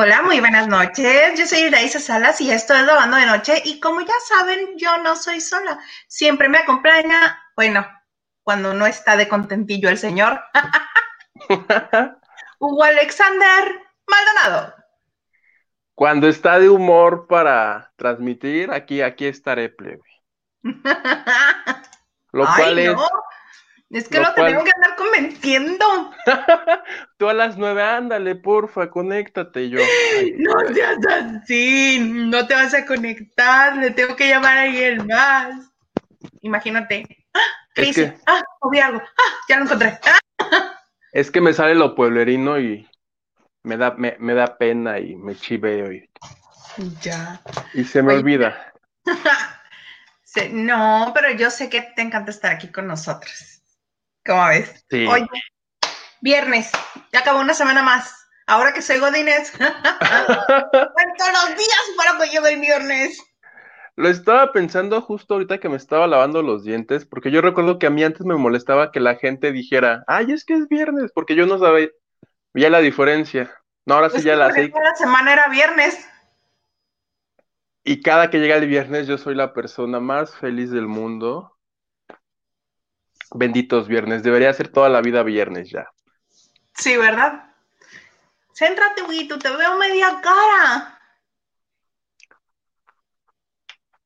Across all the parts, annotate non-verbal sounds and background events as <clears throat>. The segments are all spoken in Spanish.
Hola, muy buenas noches. Yo soy Iraísa Salas y esto es Lavando de Noche. Y como ya saben, yo no soy sola. Siempre me acompaña, bueno, cuando no está de contentillo el señor, <laughs> Hugo Alexander Maldonado. Cuando está de humor para transmitir, aquí, aquí estaré, plebe. <laughs> Lo Ay, cual no. Es que lo lo, cual- tenemos que andar convenciendo. <laughs> Tú a las nueve, ándale, porfa, conéctate. Yo. ay, <laughs> No seas así, no te vas a conectar, le tengo que llamar a alguien más. Imagínate. ¡Ah! Es Crisis. que- Ah, obvio algo. Ah, ya lo encontré. Ah, Es que me sale lo pueblerino y me da, me, me da pena y me chiveo y, ya. y se me Oye. olvida. <laughs> No, pero yo sé que te encanta estar aquí con nosotros. ¿Cómo ves? Sí. Oye, viernes, ya acabó una semana más. Ahora que soy Godínez, <laughs> cuento los días para que llegue el viernes. Lo estaba pensando justo ahorita que me estaba lavando los dientes, porque yo recuerdo que a mí antes me molestaba que la gente dijera, ay, es que es viernes, porque yo no sabía ya la diferencia. No, ahora sí ya la sé. la semana era viernes. Y cada que llega el viernes yo soy la persona más feliz del mundo. Benditos viernes, debería ser toda la vida viernes ya. Sí, ¿verdad? Céntrate, Huguito, te veo media cara.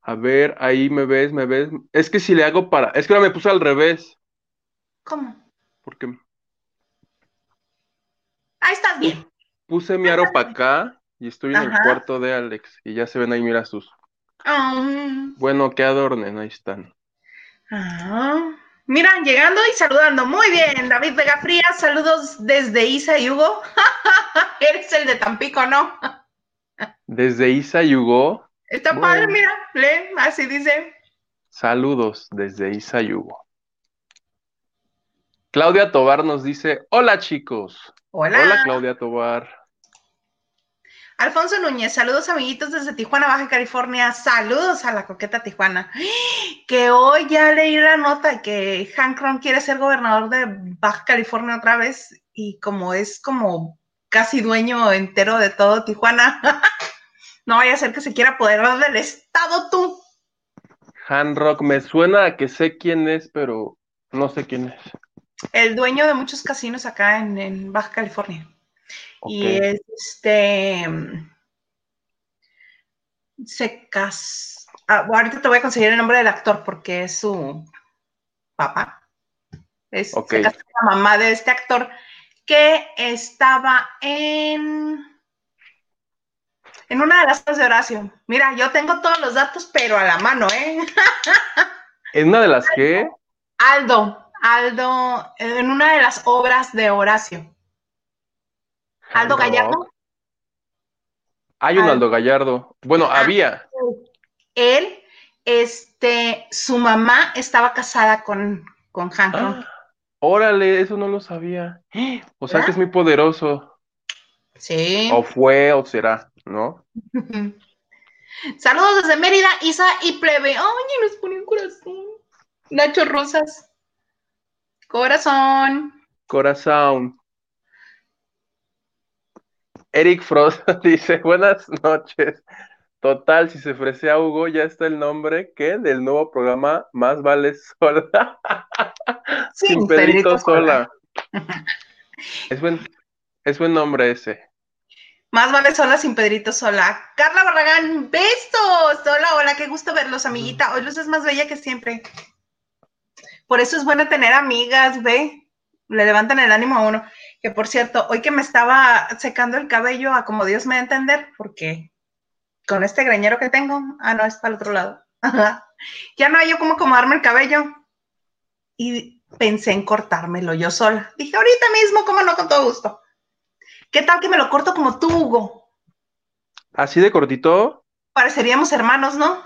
A ver, ahí me ves, me ves. Es que si le hago para... Es que ahora me puse al revés, ¿Cómo? porque Ahí estás bien. puse mi aro para acá y estoy en el cuarto de Alex. Y ya se ven ahí, mira sus... Ah, Bueno, que adornen, ahí están. ah. Mira, llegando y saludando. Muy bien, David Vega Frías, saludos desde Isa y Hugo. <laughs> Eres el de Tampico, ¿no? Desde Isa y Hugo, Está Bueno. padre, mira, lee, así dice. saludos desde Isa y Hugo. Claudia Tobar nos dice, hola chicos. Hola. Hola Claudia Tobar. Alfonso Núñez, saludos amiguitos desde Tijuana, Baja California. Saludos a la coqueta Tijuana. Que hoy ya leí la nota que Hank Ron quiere ser gobernador de Baja California otra vez y como es como casi dueño entero de todo Tijuana, <laughs> no vaya a ser que se quiera apoderar del estado tú. Han Rock, me suena a que sé quién es, pero no sé quién es. El dueño de muchos casinos acá en, en Baja California. Y es este. Se cas... ah, ahorita te voy a conseguir el nombre del actor porque es su papá. Es, Ok. Se casó con la mamá de este actor que estaba en. En una de las cosas de Horacio. Mira, yo tengo todos los datos, pero a la mano, ¿eh? <laughs> ¿En una de las que? Aldo, Aldo, en una de las obras de Horacio. Aldo Han Gallardo. Hay un Aldo. Aldo Gallardo. Bueno, Ah. había. él, este, su mamá estaba casada con, con Hank Ron. Ah, órale, eso no lo sabía. <gasps> O sea ¿Verdad? que es muy poderoso. Sí. O fue o será, ¿no? <laughs> Saludos desde Mérida, Isa y Plebe. Oye, nos pone un corazón. Nacho Rosas. Corazón. Corazón. Eric Frost <laughs> dice, buenas noches. Total, si se ofrece a Hugo, ya está el nombre que del nuevo programa Más vale sola. <laughs> Sin Pedrito sola. <laughs> Es buen, es buen nombre ese. Más vale sola sin Pedrito sola. Carla Barragán, besos. Hola, hola, qué gusto verlos, amiguita. Hoy Luz es más bella que siempre. Por eso es bueno tener amigas, ve. Le levantan el ánimo a uno. Que por cierto, hoy que me estaba secando el cabello, a como Dios me da a entender, porque con este greñero que tengo, ah, no, es para el otro lado. <laughs> ya no hay yo cómo acomodarme el cabello. Y pensé en cortármelo yo sola. Dije, ahorita mismo, cómo no, con todo gusto. ¿Qué tal que me lo corto como tú, Hugo? Así de cortito. Pareceríamos hermanos, ¿no?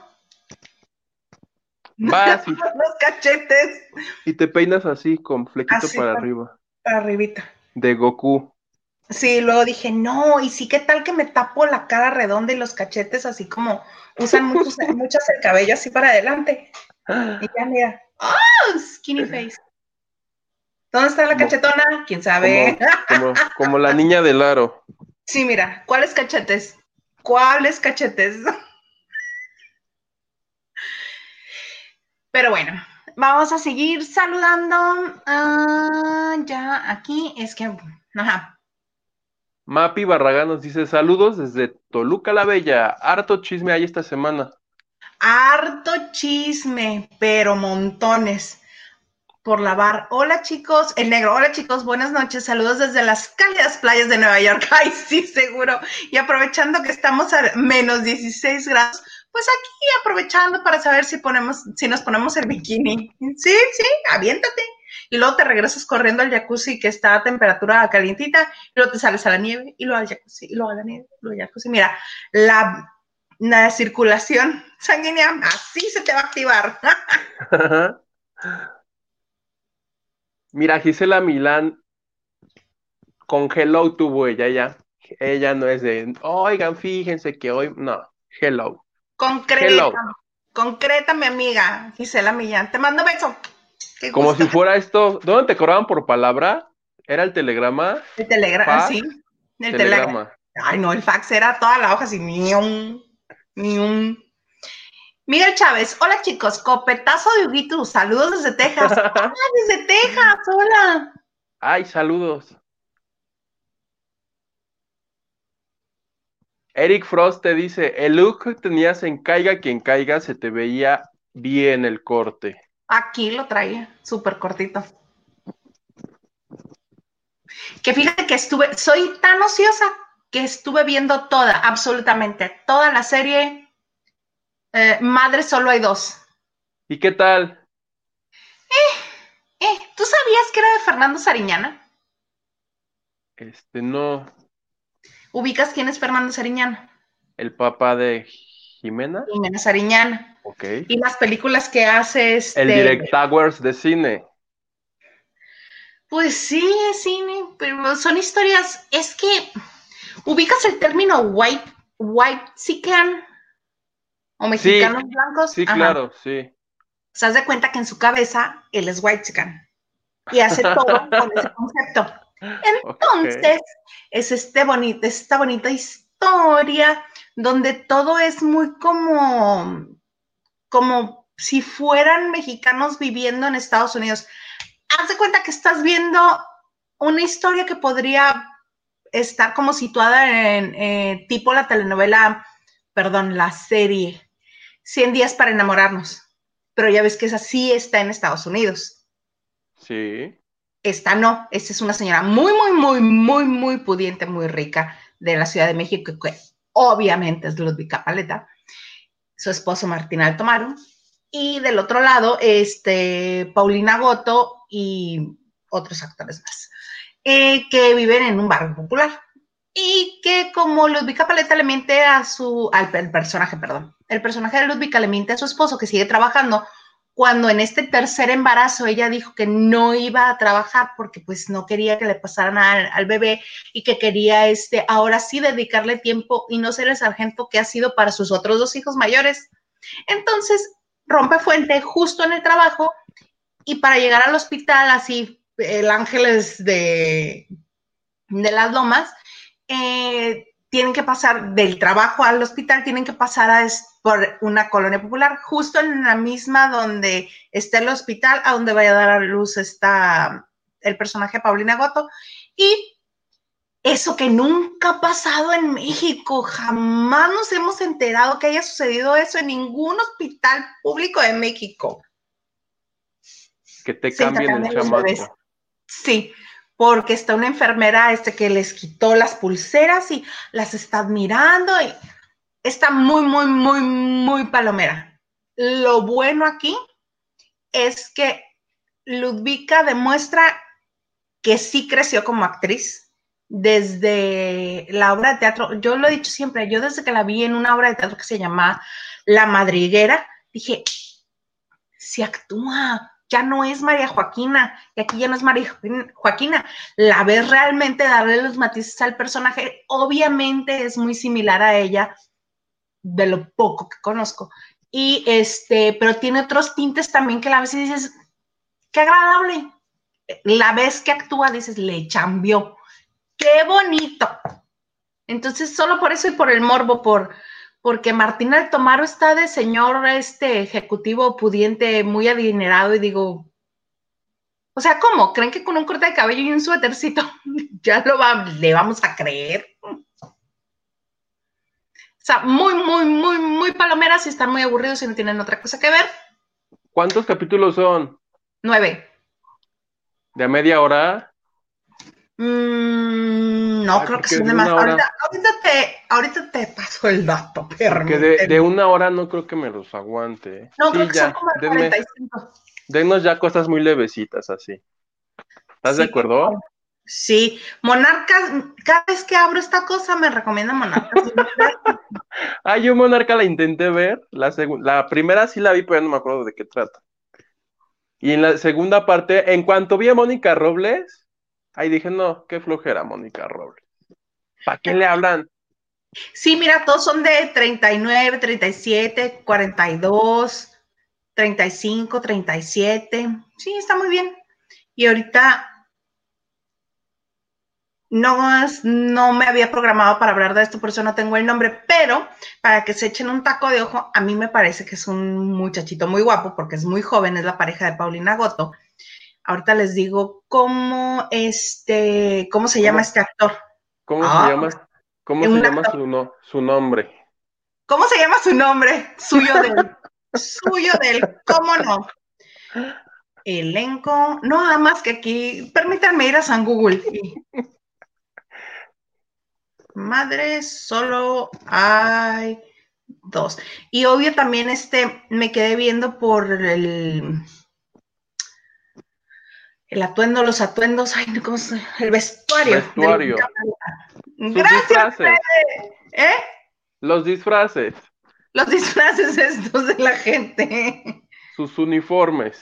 <laughs> Vas y, <laughs> Los cachetes y te peinas así, con flequito Así, para pa- arriba. para arribita. De Goku. Sí, luego dije, no, y sí, ¿qué tal que me tapo la cara redonda y los cachetes así como usan muchos, <laughs> muchas el cabello así para adelante? <gasps> Y ya mira, ¡oh! Skinny face. ¿Dónde está la cachetona? ¿Quién sabe? Como, como, como la niña del aro. Sí, mira, ¿cuáles cachetes? ¿Cuáles cachetes? <laughs> Pero bueno, vamos a seguir saludando. Ah, ya aquí es que, ajá. Mapi Barragán nos dice saludos desde Toluca la Bella. Harto chisme hay esta semana. Harto chisme, pero montones por lavar. Hola chicos, el negro, hola chicos, buenas noches, saludos desde las cálidas playas de Nueva York. <laughs> Ay, sí, seguro. Y aprovechando que estamos a menos 16 grados, pues aquí aprovechando para saber si ponemos, si nos ponemos el bikini. Sí, sí, aviéntate. Y luego te regresas corriendo al jacuzzi que está a temperatura calientita, y luego te sales a la nieve, y luego al jacuzzi, y luego a la nieve, y luego al jacuzzi. Mira, la, la circulación sanguínea así se te va a activar. <laughs> Mira, Gisela Milán con Hello tuvo ella ya. Ella no es de, oigan, fíjense que hoy, no, Hello. Concreta, concreta, mi amiga Gisela Millán. Te mando beso. Como si fuera esto, ¿dónde te cobraban por palabra? ¿Era el telegrama? El telegrama, sí. El telegrama. Ay, no, el fax era toda la hoja así, ni un, ni un. Miguel Chávez, hola chicos, copetazo de Huguito, saludos desde Texas. <laughs> ah, desde Texas, hola. Ay, saludos. Eric Frost te dice, el look que tenías en Caiga quien caiga se te veía bien el corte. Aquí lo traía, súper cortito. Que fíjate que estuve, soy tan ociosa que estuve viendo toda, absolutamente, toda la serie eh, madre solo hay dos. ¿Y qué tal? Eh, eh, ¿tú sabías que era de Fernando Sariñana? Este, no. ¿Ubicas quién es Fernando Sariñana? El papá de Jimena. Jimena Sariñana. Ok. Y las películas que hace este... El Direct Towers de cine. Pues sí, es cine, pero son historias, es que ubicas el término white, white can o mexicanos blancos. Sí, claro, sí. Se de cuenta que en su cabeza él es white chican y hace todo <laughs> con ese concepto. Entonces, es este bonito, esta bonita historia donde todo es muy como, como si fueran mexicanos viviendo en Estados Unidos. Haz de cuenta que estás viendo una historia que podría estar como situada en eh, tipo la telenovela, perdón, la serie 100 días para enamorarnos. Pero ya ves que esa sí está en Estados Unidos. Sí. Esta no. Esta es una señora muy, muy, muy, muy, muy pudiente, muy rica de la Ciudad de México, que obviamente es Ludwika Paleta. Su esposo Martín Altomaro. Y del otro lado, este, Paulina Goto y otros actores más, eh, que viven en un barrio popular y que como Ludwika Paleta le miente a su, al personaje, perdón, el personaje de Ludwika le miente a su esposo que sigue trabajando, cuando en este tercer embarazo ella dijo que no iba a trabajar porque pues no quería que le pasara nada al, bebé y que quería este, ahora sí dedicarle tiempo y no ser el sargento que ha sido para sus otros dos hijos mayores. Entonces rompe fuente justo en el trabajo y para llegar al hospital así, el Ángeles de, de las Lomas, eh, tienen que pasar del trabajo al hospital, tienen que pasar a, por una colonia popular, justo en la misma donde está el hospital, a donde vaya a dar a luz está el personaje Paulina Goto. Y eso que nunca ha pasado en México, jamás nos hemos enterado que haya sucedido eso en ningún hospital público de México. Que te cambien el chamaco. Sí, porque está una enfermera este, que les quitó las pulseras y las está admirando y está muy, muy, muy, muy palomera. Lo bueno aquí es que Ludvika demuestra que sí creció como actriz desde la obra de teatro. Yo lo he dicho siempre, yo desde que la vi en una obra de teatro que se llama La Madriguera, dije, si actúa, ya no es María Joaquina, y aquí ya no es María Joaquina. La ves realmente darle los matices al personaje. Obviamente es muy similar a ella, de lo poco que conozco. Y este, pero tiene otros tintes también que la ves y dices, qué agradable. La vez que actúa, dices, le cambió. Qué bonito. Entonces, solo por eso y por el morbo, por porque Martín Altomaro está de señor este ejecutivo pudiente, muy adinerado, y digo, o sea, ¿cómo? ¿Creen que con un corte de cabello y un suétercito <laughs> ya lo va, le vamos a creer? O sea, muy, muy, muy, muy palomeras y están muy aburridos y no tienen otra cosa que ver. ¿Cuántos capítulos son? Nueve. ¿De a media hora? Mm, no, creo que son de más. Ahorita, te, ahorita te paso el dato, Porque de, de, una hora no creo que me los aguante. No, creo que son como denme, 45. Denos ya cosas muy levecitas así. ¿Estás de acuerdo? Sí, Monarcas, cada vez que abro esta cosa me recomienda Monarcas. <laughs> ah, yo Monarca la intenté ver, la, la primera sí la vi, pero ya no me acuerdo de qué trata. Y en la segunda parte, en cuanto vi a Mónica Robles, Ahí dije, no, qué flojera, Mónica Robles. ¿Para qué le hablan? Sí, mira, todos son de 39, 37, 42, 35, 37. Sí, está muy bien. Y ahorita no, no me había programado para hablar de esto, por eso no tengo el nombre, pero para que se echen un taco de ojo, a mí me parece que es un muchachito muy guapo porque es muy joven, es la pareja de Paulina Goto ahorita les digo cómo este, cómo se llama este actor. ¿Cómo se ah, llama? ¿Cómo se llama su, su nombre? ¿Cómo se llama su nombre? Suyo del, suyo del, ¿cómo no? Elenco, no nada más que aquí, permítanme ir a San Google. Madre, solo hay dos. Y obvio también este, me quedé viendo por el, el atuendo, los atuendos, ay, ¿cómo se El vestuario. Vestuario. Gracias, ¿Eh? Los disfraces. Los disfraces estos de la gente. Sus uniformes.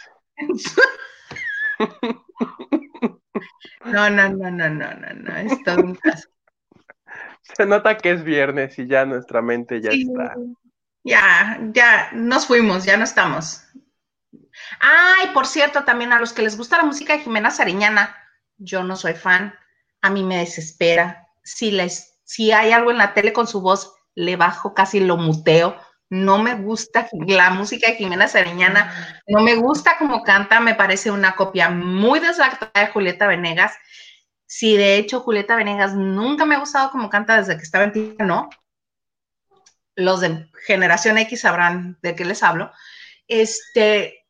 No, no, no, no, no, no, no, es todo un caso. Se nota que es viernes y ya nuestra mente ya está. Ya, ya, nos fuimos, ya no estamos. Ay, por cierto, también a los que les gusta la música de Jimena Sariñana, yo no soy fan, a mí me desespera. Si, les, si hay algo en la tele con su voz, le bajo, casi lo muteo. No me gusta la música de Jimena Sariñana, no me gusta como canta, me parece una copia muy desactuada de Julieta Venegas. Si de hecho Julieta Venegas nunca me ha gustado como canta desde que estaba en ti, no. Los de generación X sabrán de qué les hablo. Este,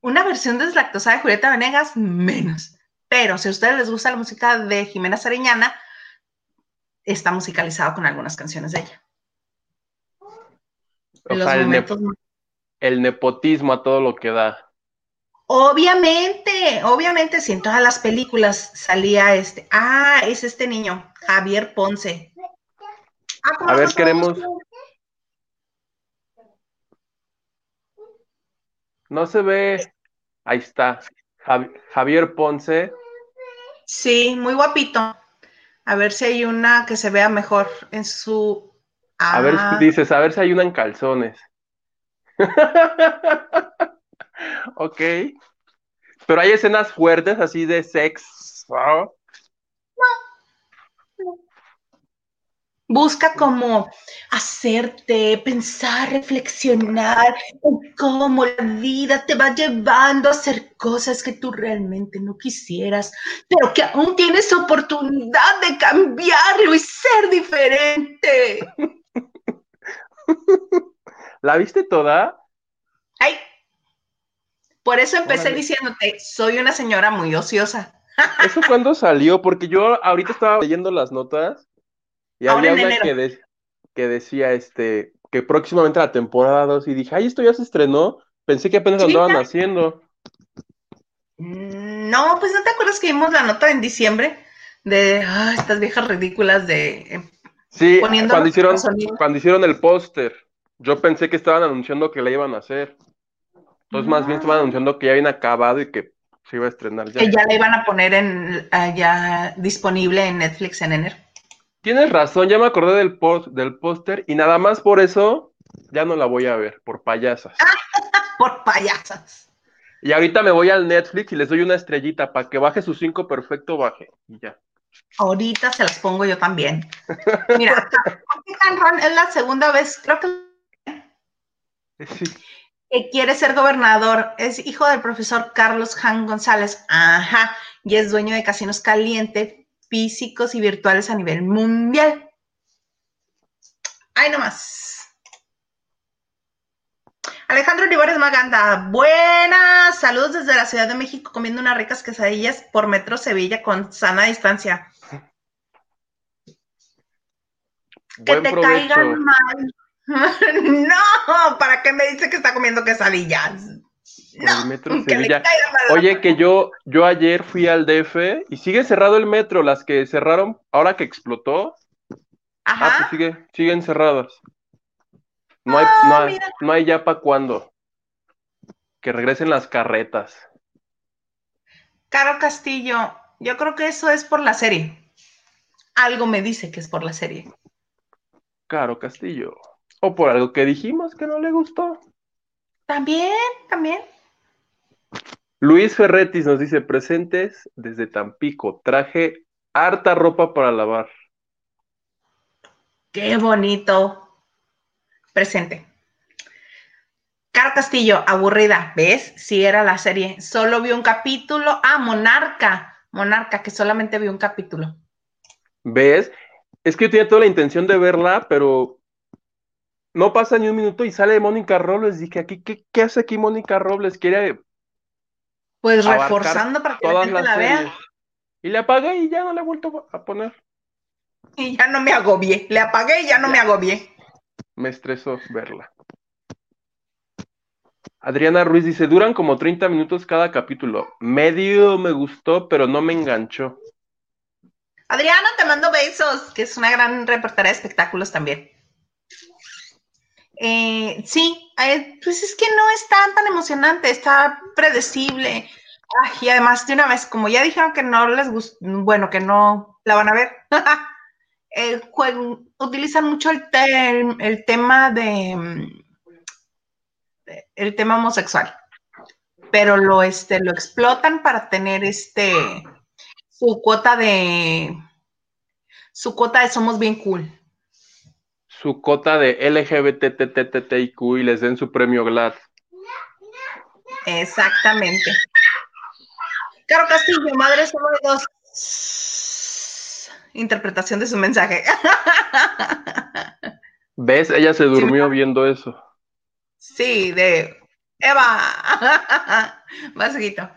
una versión deslactosada de Julieta Venegas, menos. Pero si a ustedes les gusta la música de Jimena Sariñana, está musicalizado con algunas canciones de ella. el, nepotismo a todo lo que da. Obviamente, obviamente, si en todas las películas salía este, ah, es este niño, Javier Ponce. Ah, a ver, queremos, No se ve. Ahí está. Javier Ponce. Sí, muy guapito. A ver si hay una que se vea mejor en su. A ver, ah. dices, a ver si hay una en calzones. <laughs> ok. Pero hay escenas fuertes así de sex. Busca como hacerte pensar, reflexionar en cómo la vida te va llevando a hacer cosas que tú realmente no quisieras, pero que aún tienes oportunidad de cambiarlo y ser diferente. <laughs> ¿La viste toda? Ay, por eso empecé diciéndote, soy una señora muy ociosa. ¿Eso cuándo salió? Porque yo ahorita estaba leyendo las notas y había una que, que, decía este que próximamente la temporada 2 y dije, ay, esto ya se estrenó. Pensé que apenas lo andaban haciendo. Mm, no, pues no te acuerdas que vimos la nota en diciembre de ah, estas viejas ridículas de eh, Sí, cuando hicieron, cuando hicieron el póster, yo pensé que estaban anunciando que la iban a hacer. Entonces, más bien estaban anunciando que ya habían acabado y que se iba a estrenar ya. Que ya la iban a poner en, ya disponible en Netflix en enero. Tienes razón, ya me acordé del post, del póster y nada más por eso ya no la voy a ver, por payasas. <laughs> por payasas. Y ahorita me voy al Netflix y les doy una estrellita para que baje su cinco perfecto, baje y ya. Ahorita se las pongo yo también. Mira, es la segunda vez, creo que sí. que quiere ser gobernador. Es hijo del profesor Carlos Han González. Ajá. Y es dueño de casinos caliente, físicos y virtuales a nivel mundial. Ahí nomás. Alejandro Olivares Maganda, buenas, saludos desde la Ciudad de México comiendo unas ricas quesadillas por Metro Sevilla con sana distancia. que te caigan mal. <laughs> no, ¿para qué me dice que está comiendo quesadillas? No, metro Sevilla. Oye, que yo, yo ayer fui al DF y sigue cerrado el metro, las que cerraron ahora que explotó. Ajá. Ah, pues sigue, siguen cerradas. No hay, ah, no, hay, ya para cuándo. Que regresen las carretas. Caro Castillo, yo creo que eso es por la serie. Algo me dice que es por la serie. Caro Castillo. O por algo que dijimos que no le gustó. También, también. Luis Ferretis nos dice presentes desde Tampico. Traje harta ropa para lavar. Qué bonito presente. Caro Castillo, aburrida, ¿ves? Si era la serie. Solo vi un capítulo. Ah, Monarca. Monarca, que solamente vi un capítulo. ¿Ves? Es que yo tenía toda la intención de verla, pero no pasa ni un minuto y sale Mónica Robles. Dije, aquí, ¿qué, hace aquí Mónica Robles? Quiere. Pues reforzando para que la gente la vea. Y le apagué y ya no le he vuelto a poner. Y ya no me agobié. Le apagué y ya no me agobié me estresó verla. Adriana Ruiz dice, duran como 30 minutos cada capítulo. Medio me gustó, pero no me enganchó. Adriana, te mando besos, que es una gran reportera de espectáculos también. Eh, sí, eh, pues es que no es tan, emocionante, está predecible. y además, de una vez, como ya dijeron que no les gusta, bueno, que no la van a ver, <laughs> eh, utilizan mucho el, tema de, el tema homosexual, pero lo, este, lo explotan para tener este su cuota de su cuota de somos bien cool. Su cuota de LGBTTTIQ y les den su premio GLAD. Exactamente. Caro Castillo, madre solo de dos interpretación de su mensaje. <laughs> ¿Ves? Ella se durmió viendo eso. Sí, de Eva. <laughs> Vasguito.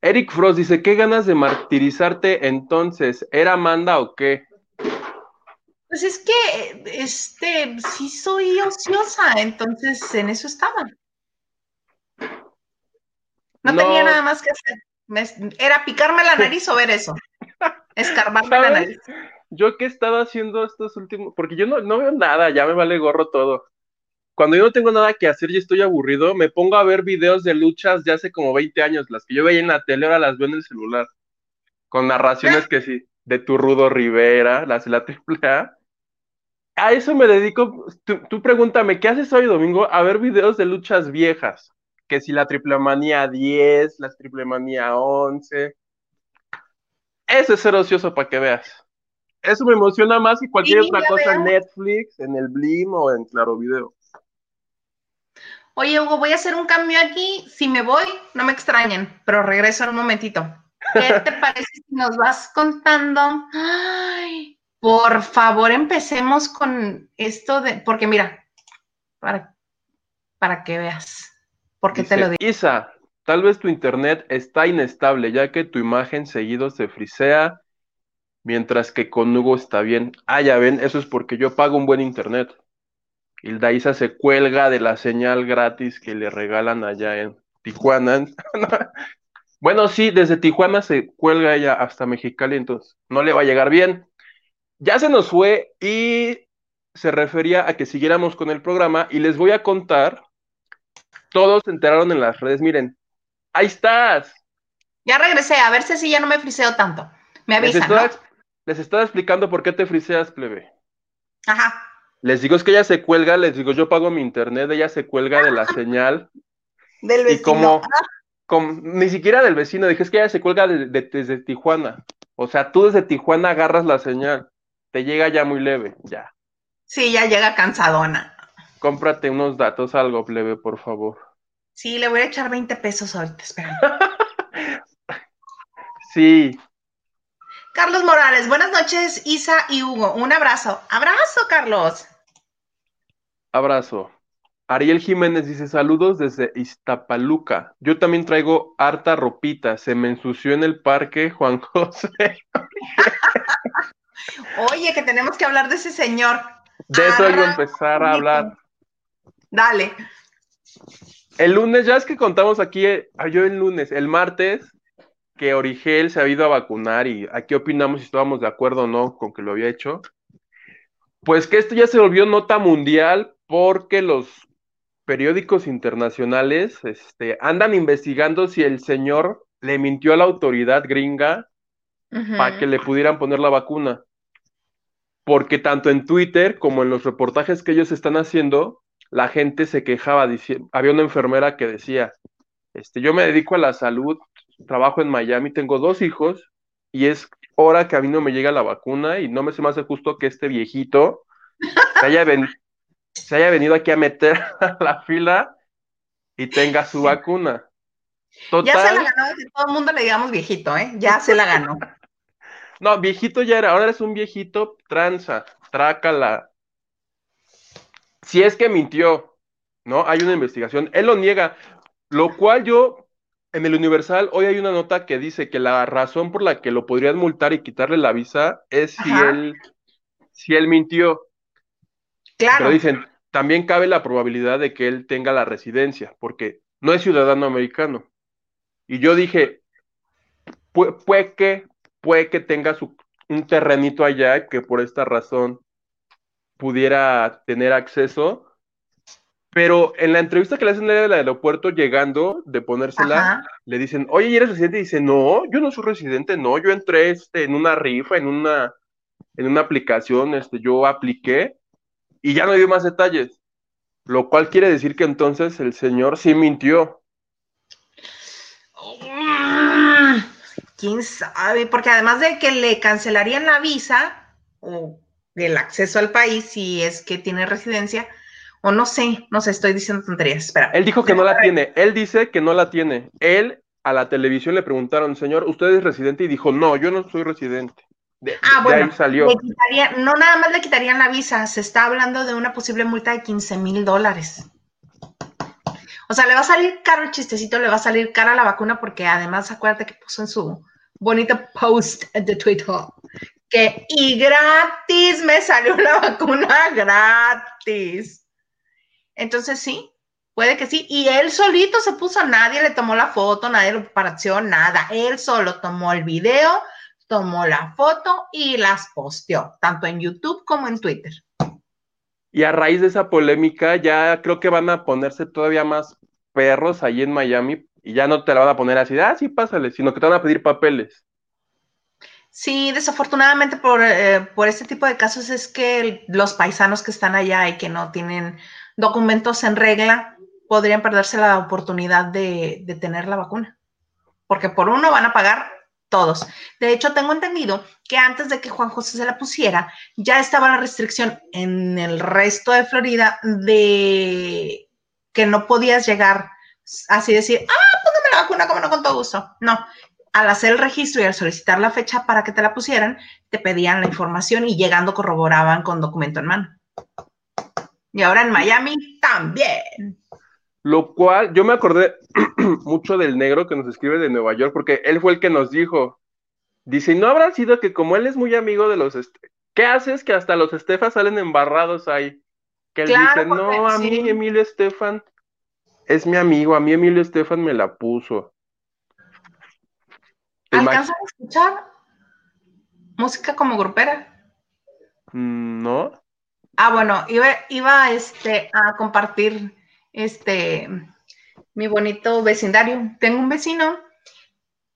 Eric Frost dice, ¿qué ganas de martirizarte entonces? ¿Era Amanda o qué? Pues es que, este, sí soy ociosa, entonces en eso estaba. No, tenía nada más que hacer. era picarme la <laughs> nariz o ver eso. Escarbarme la nariz. Yo qué he estado haciendo estos últimos, porque yo no, no veo nada, ya me vale gorro todo. Cuando yo no tengo nada que hacer y estoy aburrido, me pongo a ver videos de luchas de hace como 20 años, las que yo veía en la tele, ahora las veo en el celular, con narraciones <laughs> que sí, de tu Rudo Rivera, las de la <laughs> AAA. A eso me dedico, tú, tú, pregúntame, ¿qué haces hoy domingo? A ver videos de luchas viejas, que si la Triple Manía 10, la Triple Manía 11, eso es ser ocioso para que veas. Eso me emociona más que cualquier otra cosa en Netflix, en el Blim o en Claro Video. Oye, Hugo, voy a hacer un cambio aquí. Si me voy, no me extrañen, pero regreso en un momentito. ¿Qué te <laughs> parece si nos vas contando? Ay, por favor, empecemos con esto de, porque mira, para, para que veas, porque te lo digo. Isa, Tal vez tu internet está inestable, ya que tu imagen seguido se frisea, mientras que con Hugo está bien. Ah, ya ven, eso es porque yo pago un buen internet. Hilda Isa se cuelga de la señal gratis que le regalan allá en Tijuana. <laughs> bueno, sí, desde Tijuana se cuelga ella hasta Mexicali, entonces no le va a llegar bien. Ya se nos fue y se refería a que siguiéramos con el programa y les voy a contar. Todos se enteraron en las redes, miren, Ahí estás. Ya regresé, a ver si así ya no me friseo tanto. Me avisan, les estaba, explicando por qué te friseas, plebe. Ajá. Les digo, es que ella se cuelga, les digo, yo pago mi internet, ella se cuelga de la <laughs> señal. Del vecino. Y como, ni siquiera del vecino, dije, es que ella se cuelga desde Tijuana. O sea, tú desde Tijuana agarras la señal, te llega ya muy leve, ya. Sí, ya llega cansadona. Cómprate unos datos, algo leve, por favor. Sí, le voy a echar 20 pesos ahorita, espera. <laughs> sí. Carlos Morales, buenas noches, Isa y Hugo. Un abrazo. Abrazo, Carlos. Abrazo. Ariel Jiménez dice saludos desde Iztapaluca. Yo también traigo harta ropita. Se me ensució en el parque, Juan José. <laughs> Oye, que tenemos que hablar de ese señor. De eso iba a empezar a hablar. Dale. El lunes, ya es que contamos aquí, eh, ah, yo el lunes, el martes, que Origel se ha ido a vacunar y aquí opinamos si estábamos de acuerdo o no con que lo había hecho. Pues que esto ya se volvió nota mundial porque los periódicos internacionales este, andan investigando si el señor le mintió a la autoridad gringa para que le pudieran poner la vacuna. Porque tanto en Twitter como en los reportajes que ellos están haciendo, la gente se quejaba, diciendo, había una enfermera que decía, este, yo me dedico a la salud, trabajo en Miami, tengo dos hijos y es hora que a mí no me llega la vacuna y no me se me hace justo que este viejito se haya, se haya venido aquí a meter <laughs> a la fila y tenga su vacuna. Ya se la ganó que todo el mundo le digamos viejito, ¿eh? Ya se la ganó. No, viejito ya era, ahora es un viejito tranza, trácala. Si es que mintió, ¿no? Hay una investigación, él lo niega, lo cual yo, en el Universal, hoy hay una nota que dice que la razón por la que lo podrían multar y quitarle la visa es si él, si él mintió. Claro. Pero dicen, también cabe la probabilidad de que él tenga la residencia, porque no es ciudadano americano. Y yo dije, puede, que, puede que tenga su, un terrenito allá que por esta razón pudiera tener acceso. Pero en la entrevista que le hacen en el aeropuerto, llegando de ponérsela, le dicen, oye, ¿y eres residente? Y dice, no, yo no soy residente, no, yo entré este, en una rifa, en una, en una aplicación, este, yo apliqué y ya no dio más detalles, lo cual quiere decir que entonces el señor sí mintió. ¿Quién sabe? Porque además de que le cancelarían la visa o el acceso al país si es que tiene residencia, o no sé, no sé, estoy diciendo tonterías. Espera. Él dijo que no la tiene, él dice que no la tiene. Él a la televisión le preguntaron, señor, ¿usted es residente? Y dijo, no, yo no soy residente ah, bueno, salió. no nada más le quitarían la visa, se está hablando de una posible multa de 15 mil dólares. O sea, le va a salir caro el chistecito, le va a salir cara la vacuna porque además acuérdate que puso en su bonito post de Twitter que y gratis me salió la <laughs> vacuna gratis. Entonces sí, puede que sí. Y él solito se puso, nadie le tomó la foto, nadie lo pareció, nada. Él solo tomó el video, tomó la foto y las posteó, tanto en YouTube como en Twitter. Y a raíz de esa polémica, ya creo que van a ponerse todavía más perros ahí en Miami y ya no te la van a poner así, ah, sí, pásale, sino que te van a pedir papeles. Sí, desafortunadamente por, eh, por este tipo de casos es que los paisanos que están allá y que no tienen documentos en regla podrían perderse la oportunidad de, de tener la vacuna. Porque por uno van a pagar todos. De hecho, tengo entendido que antes de que Juan José se la pusiera, ya estaba la restricción en el resto de Florida de que no podías llegar así decir, ah, la vacuna, como no, con todo gusto. No, al hacer el registro y al solicitar la fecha para que te la pusieran, te pedían la información y llegando corroboraban con documento en mano. Y ahora en Miami también. Lo cual, yo me acordé <clears throat> mucho del negro que nos escribe de Nueva York, porque él fue el que nos dijo, dice, ¿no habrá sido que como él es muy amigo de los, ¿qué haces que hasta los Estefan salen embarrados ahí? Que él dice, no, a mí Emilio Estefan es mi amigo, a mí Emilio Estefan me la puso. ¿Alcanzan a escuchar música como grupera? Mm, no. Ah, bueno, iba, iba este, a compartir este, mi bonito vecindario. Tengo un vecino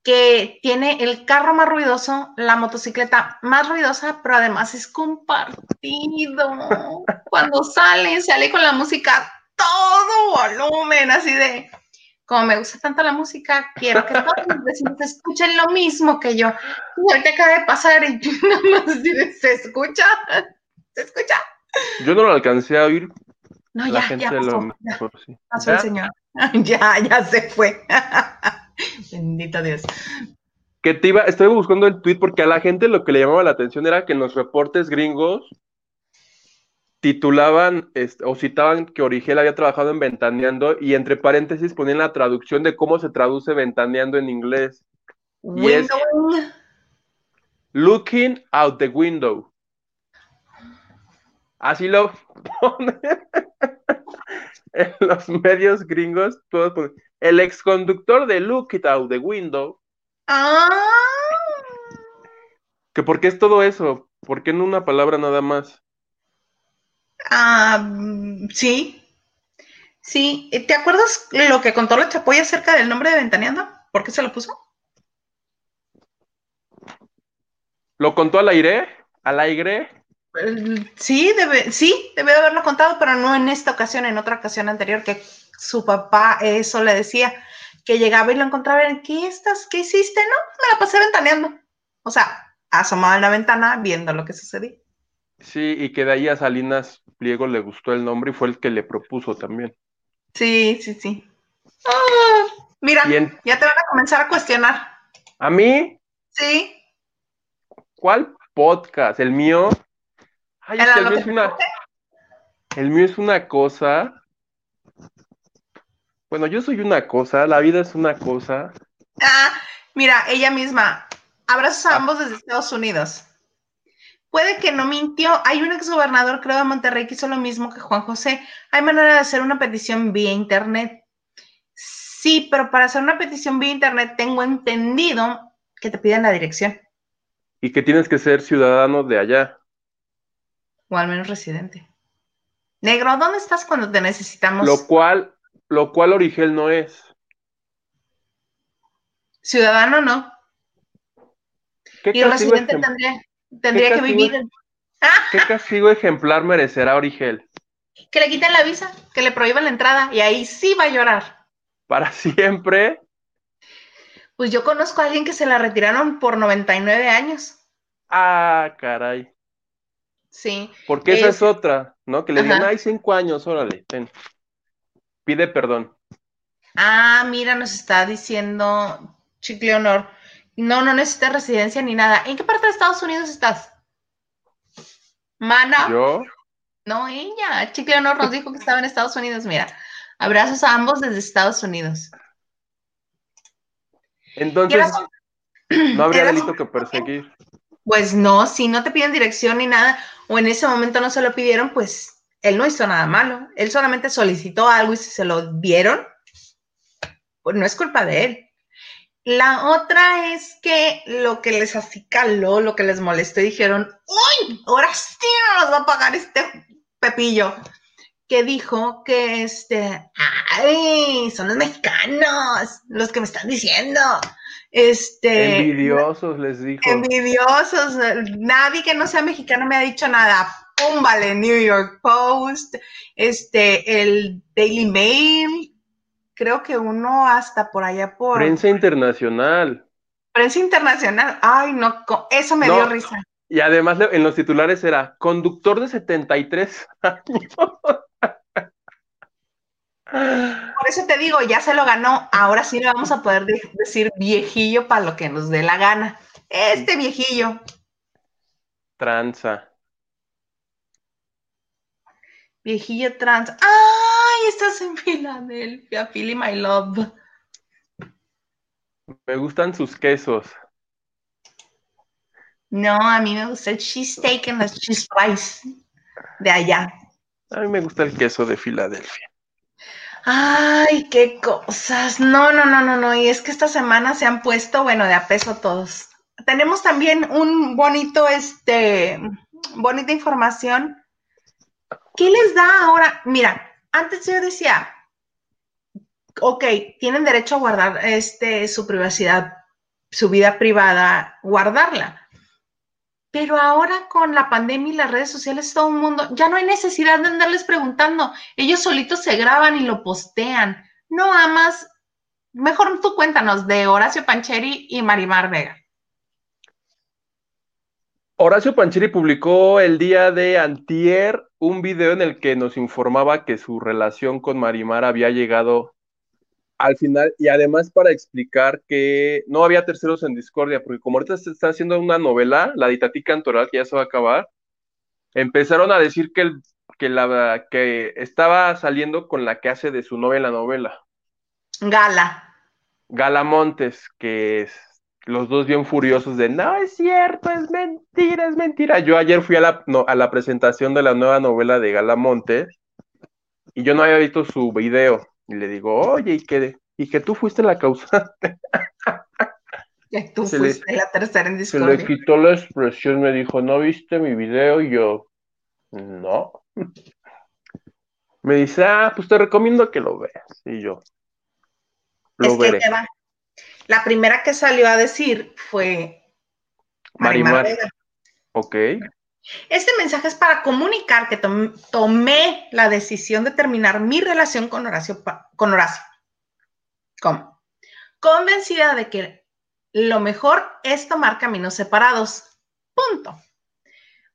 que tiene el carro más ruidoso, la motocicleta más ruidosa, pero además es compartido. <laughs> Cuando sale, sale con la música todo volumen, así de, como me gusta tanto la música, quiero que todos los vecinos escuchen lo mismo que yo. Te acaba de pasar y <laughs> nada más ¿se escucha? ¿Se escucha? Yo no lo alcancé a oír. No, ya, ya pasó, ya, pasó el señor. <laughs> ya, ya se fue. <laughs> Bendito Dios. Que te iba, estoy buscando el tweet porque a la gente lo que le llamaba la atención era que en los reportes gringos titulaban este, o citaban que Origel había trabajado en Ventaneando y entre paréntesis ponían la traducción de cómo se traduce Ventaneando en inglés. Y es Looking out the window. Así lo ponen <laughs> en los medios gringos. Todos ponen, el exconductor de Look it out the window. Ah. ¿Que por qué es todo eso? ¿Por qué en una palabra nada más? Ah, sí. Sí. ¿Te acuerdas lo que contó la Chapoy acerca del nombre de Ventaneando? ¿Por qué se lo puso? ¿Lo contó al aire? ¿Al aire? Sí, debe, sí, debe haberlo contado, pero no en esta ocasión, en otra ocasión anterior, que su papá eso le decía, que llegaba y lo encontraba en, ¿qué estás? ¿Qué hiciste? No, me la pasé ventaneando. O sea, asomado en la ventana viendo lo que sucedía. Sí, y que de ahí a Salinas Pliego le gustó el nombre y fue el que le propuso también. Sí, sí, sí. Ah, mira, ya te van a comenzar a cuestionar. ¿A mí? Sí. ¿Cuál podcast? ¿El mío? Ay, el, mío es una... el mío es una cosa. Bueno, yo soy una cosa, la vida es una cosa. Ah, mira, ella misma. Abrazos a ah. ambos desde Estados Unidos. Puede que no mintió. Hay un exgobernador, creo, de Monterrey que hizo lo mismo que Juan José. Hay manera de hacer una petición vía internet. Sí, pero para hacer una petición vía internet tengo entendido que te piden la dirección. Y que tienes que ser ciudadano de allá. O al menos residente. Negro, ¿dónde estás cuando te necesitamos? Lo cual, lo cual Origel no es. Ciudadano no. y residente tendría. Tendría que vivir. <laughs> ¿Qué castigo ejemplar merecerá Origel? Que le quiten la visa, que le prohíban la entrada y ahí sí va a llorar. ¿Para siempre? Pues yo conozco a alguien que se la retiraron por 99 años. Ah, caray. Sí. Porque esa es, otra, ¿no? Que le digan, hay cinco años, órale, ten. Pide perdón. Ah, mira, nos está diciendo Chicle Honor. No, no necesitas residencia ni nada. ¿En qué parte de Estados Unidos estás? Mana. ¿Yo? No, ella. Chicle Honor nos dijo que estaba en Estados Unidos. Mira, abrazos a ambos desde Estados Unidos. Entonces, no habría delito que perseguir. Pues no, si no te piden dirección ni nada, o en ese momento no se lo pidieron, pues él no hizo nada malo. Él solamente solicitó algo y si se lo dieron, pues no es culpa de él. La otra es que lo que les acicaló, lo que les molestó, dijeron, ¡Uy! Ahora sí nos va a pagar este Pepillo. Que dijo que este, ¡ay! Son los mexicanos los que me están diciendo. Este. Envidiosos, les dijo. Envidiosos. Nadie que no sea mexicano me ha dicho nada. Púmbale, New York Post, este, el Daily Mail, creo que uno hasta por allá por... Prensa internacional. Prensa internacional, ay, no, eso me dio risa. Y además en los titulares era conductor de 73 <laughs> años. Por eso te digo, ya se lo ganó. Ahora sí le vamos a poder decir viejillo para lo que nos dé la gana. Este viejillo. Tranza. Viejillo trans. ¡Ay! Estás en Filadelfia, Philly, my love. Me gustan sus quesos. No, a mí me gusta el cheesesteak en las cheese fries de allá. A mí me gusta el queso de Filadelfia. Ay, qué cosas. No, no, no, no, no. Y es que esta semana se han puesto, bueno, de a peso todos. Tenemos también un bonito, este, bonita información ¿Qué les da ahora? Mira, antes yo decía, ok, tienen derecho a guardar este, su privacidad, su vida privada, guardarla. Pero ahora con la pandemia y las redes sociales, todo el mundo, ya no hay necesidad de andarles preguntando. Ellos solitos se graban y lo postean. No amas, mejor tú cuéntanos de Horacio Pancheri y Marimar Vega. Horacio Pancheri publicó el día de antier un video en el que nos informaba que su relación con Marimar había llegado al final y además para explicar que no había terceros en discordia, porque como ahorita se está haciendo una novela, la Ditatí Cantoral, que ya se va a acabar, empezaron a decir que, el, que, la, que estaba saliendo con la que hace de su novia en la novela. Gala. Gala Montes, que es los dos bien furiosos de no es cierto, es mentira, es mentira. Yo ayer fui a la, a la presentación de la nueva novela de Gala Montes y yo no había visto su video. Y le digo, oye, y que, y que tú fuiste la causante. Que tú fuiste la tercera en discordia. Se le quitó la expresión, me dijo, ¿no viste mi video? Y yo, no. <laughs> Me dice, ah, pues te recomiendo que lo veas. Y yo, lo veré. La primera que salió a decir fue Marimar. Ok. Este mensaje es para comunicar que tomé la decisión de terminar mi relación con Horacio. Con Horacio. ¿Cómo? Convencida de que lo mejor es tomar caminos separados. Punto.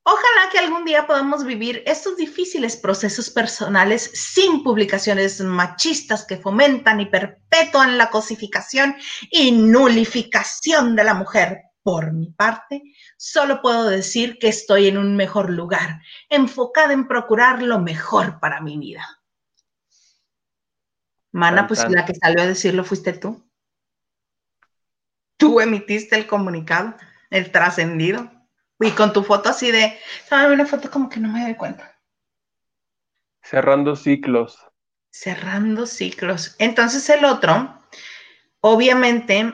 Ojalá que algún día podamos vivir estos difíciles procesos personales sin publicaciones machistas que fomentan y perpetúan la cosificación y nulificación de la mujer. Por mi parte, solo puedo decir que estoy en un mejor lugar, enfocada en procurar lo mejor para mi vida. Mana, pues la que salió a decirlo fuiste tú. Tú emitiste el comunicado, el trascendido. Y con tu foto así de, ¿sabes? Una foto como que no me doy cuenta. Cerrando ciclos. Cerrando ciclos. Entonces el otro, obviamente,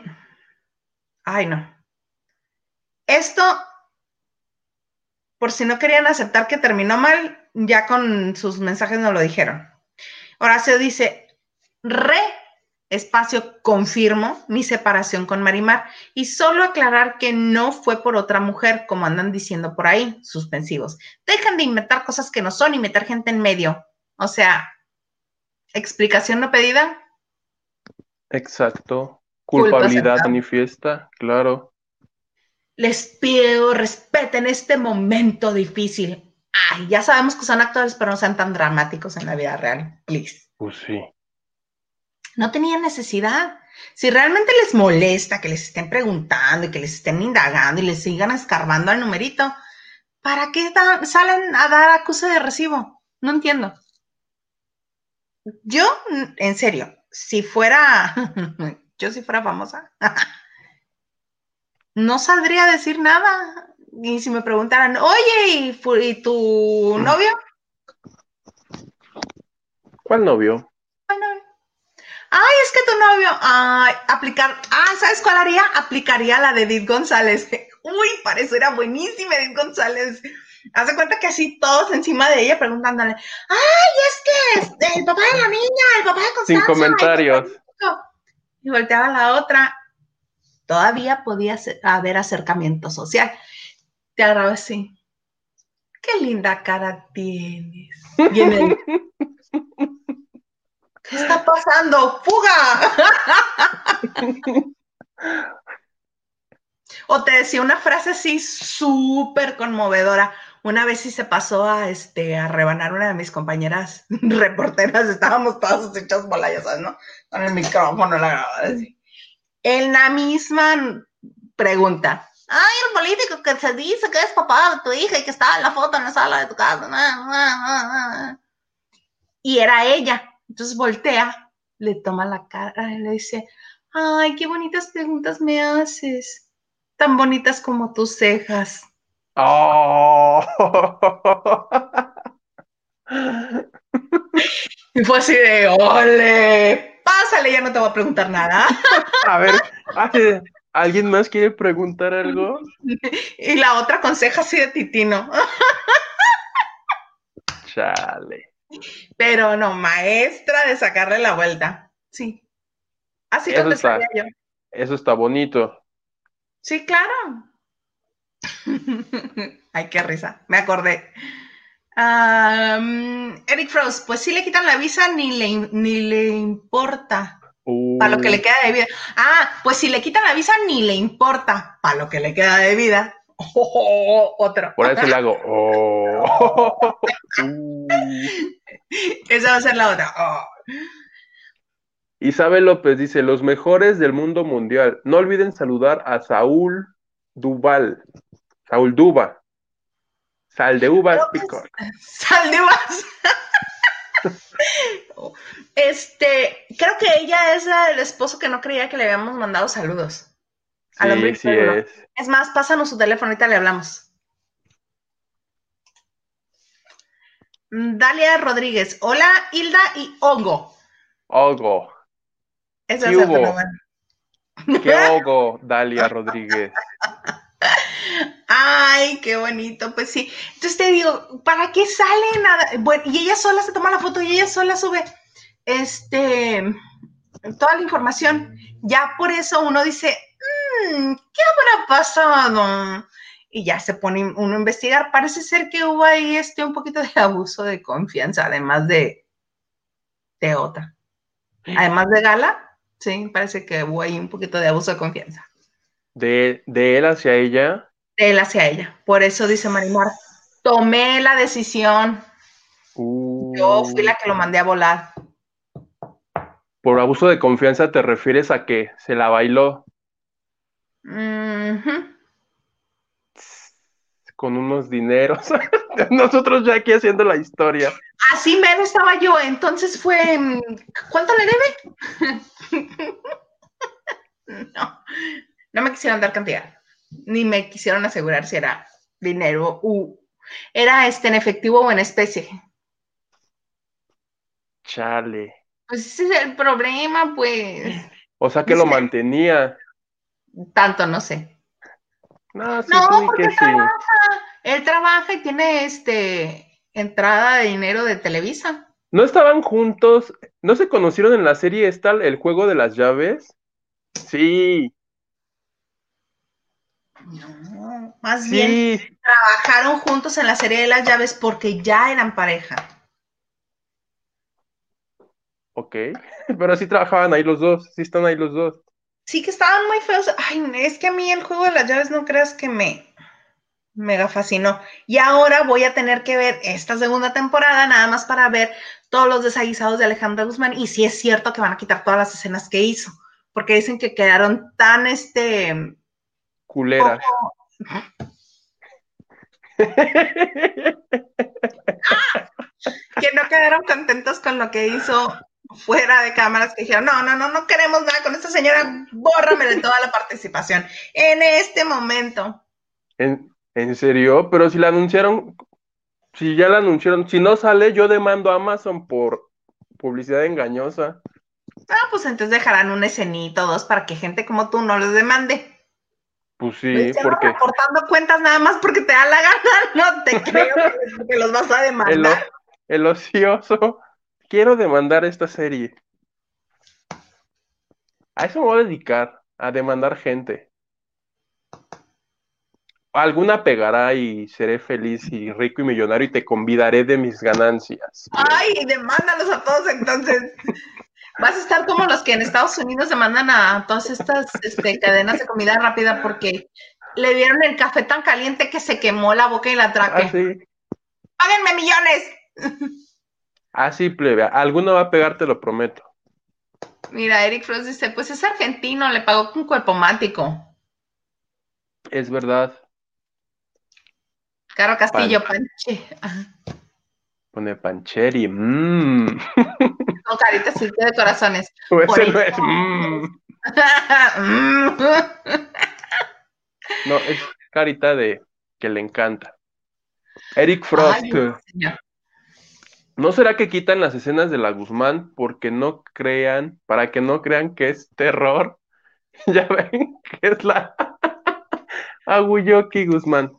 ay no. Esto, por si no querían aceptar que terminó mal, ya con sus mensajes no lo dijeron. Horacio dice, re espacio, confirmo mi separación con Marimar y solo aclarar que no fue por otra mujer, como andan diciendo por ahí, suspensivos. Dejan de inventar cosas que no son y meter gente en medio. O sea, explicación no pedida. Exacto. Culpabilidad manifiesta, claro. Les pido respeten este momento difícil. Ay, ya sabemos que son actores, pero no sean tan dramáticos en la vida real, please. Pues sí. No tenían necesidad. Si realmente les molesta que les estén preguntando y que les estén indagando y les sigan escarbando al numerito, ¿para qué salen a dar acuse de recibo? No entiendo. Yo, en serio, si fuera, <laughs> yo si fuera famosa, <laughs> no saldría a decir nada. Y si me preguntaran, oye, ¿y, tu novio? ¿Cuál novio? ¿Cuál novio? Ay, es que tu novio, ay, aplicar, ah, ¿sabes cuál haría? Aplicaría la de Edith González. <laughs> Uy, pareciera buenísima Edith González. Hace cuenta que así todos encima de ella preguntándole, ay, es que el papá de la niña, el papá de Constanza. Sin comentarios. Y volteaba la otra. Todavía podía haber acercamiento social. Te agarraba así. Qué linda cara tienes. Y <laughs> ¿Qué está pasando? ¡Fuga! o te decía una frase así súper conmovedora. Una vez sí se pasó a, este, a rebanar una de mis compañeras <laughs> reporteras, estábamos todas hechas ¿sabes? ¿no? Con el micrófono, la grabada así. En la misma pregunta. Ay, el político que se dice que es papá de tu hija y que está en la foto en la sala de tu casa. Y era ella. Entonces voltea, le toma la cara y le dice, ay, qué bonitas preguntas me haces, tan bonitas como tus cejas. Oh. <laughs> y fue así de, ole, pásale, ya no te voy a preguntar nada. a ver, ¿alguien más quiere preguntar algo? y la otra con cejas así de titino. Chale. Pero no, maestra de sacarle la vuelta. Sí. Así eso está, yo. Eso está bonito. Sí, claro. <laughs> Ay, qué risa. Me acordé. Eric Frost, pues sí le quitan la visa ni le, ni le importa. Uh. Para lo que le queda de vida. Ah, pues si le quitan la visa, ni le importa. Para lo que le queda de vida. Oh, otro. Por eso le hago. Oh. <laughs> Esa va a ser la otra. Oh. Isabel López dice: Los mejores del mundo mundial. No olviden saludar a Saúl Duval. Saúl Duba. Sal de uvas, picor. Sal de uvas. <laughs> este, creo que ella es la del esposo que no creía que le habíamos mandado saludos. Sí, sí es. Es más, pásanos su teléfono, ahorita le hablamos. Dalia Rodríguez. Hola, Hilda y Hongo. Hongo. Eso es el ¿Qué Hongo, Dalia Rodríguez? <laughs> Ay, qué bonito, pues sí. Entonces te digo, ¿para qué sale nada? Bueno, y ella sola se toma la foto y ella sola sube este toda la información. Ya por eso uno dice, ¿qué habrá pasado? Y ya se pone uno a investigar. Parece ser que hubo ahí este un poquito de <laughs> abuso de confianza, además de, de otra. Además de Gala, sí, parece que hubo ahí un poquito de abuso de confianza. ¿De, de él hacia ella? De él hacia ella. Por eso dice Marimar, tomé la decisión. Yo fui la que lo mandé a volar. Por abuso de confianza te refieres a que se la bailó. Con unos dineros. <laughs> Nosotros ya aquí haciendo la historia. Así me estaba yo. Entonces fue. Mm, ¿Cuánto le debe? <laughs> no. No me quisieron dar cantidad. Ni me quisieron asegurar si era dinero u. Era este en efectivo o en especie. Chale. Pues ese es el problema, pues. O sea que lo mantenía. Tanto, no sé. No, sí, no porque él trabaja. Él trabaja y tiene este entrada de dinero de Televisa. ¿No estaban juntos? ¿No se conocieron en la serie esta, el juego de las llaves? Sí. No, más bien trabajaron juntos en la serie de las llaves porque ya eran pareja. Ok, <laughs> pero sí trabajaban ahí los dos, sí están ahí los dos. Sí que estaban muy feos. Ay, es que a mí el juego de las llaves no creas que me mega fascinó. Y ahora voy a tener que ver esta segunda temporada nada más para ver todos los desaguisados de Alejandra Guzmán y si es cierto que van a quitar todas las escenas que hizo, porque dicen que quedaron tan este culeras. <laughs> <laughs> que no quedaron contentos con lo que hizo fuera de cámaras que dijeron, no, no, no, no queremos nada con esta señora, bórrame de toda la participación en este momento. ¿En, ¿En, serio? Pero si la anunciaron, si ya la anunciaron, si no sale, yo demando a Amazon por publicidad engañosa. Ah, pues entonces dejarán un escenito, dos, para que gente como tú no les demande. Pues sí, porque. Reportando cuentas nada más porque te da la gana, <laughs> no te <laughs> creo que los vas a demandar. El, ocioso. Quiero demandar esta serie. A eso me voy a dedicar, a demandar gente. Alguna pegará y seré feliz y rico y millonario y te convidaré de mis ganancias. Ay, demándalos a todos entonces. Vas a estar como los que en Estados Unidos demandan a todas estas este, cadenas de comida rápida porque le dieron el café tan caliente que se quemó la boca y la traque. Ah, sí. ¡Páguenme millones! Ah, sí, plebe. Alguno va a pegar, te lo prometo. Mira, Eric Frost dice, pues es argentino, le pagó con cuerpo mático. Es verdad. Caro Castillo, Panche. Pone Pancheri. Mmm. <laughs> No, carita sí, de corazones. <laughs> ese no es. <laughs> No, es carita de que le encanta. Eric Frost. No, será que quitan las escenas de la Guzmán porque no crean, para que no crean que es terror? <laughs> ya ven que es la <laughs> Aguyoki Guzmán.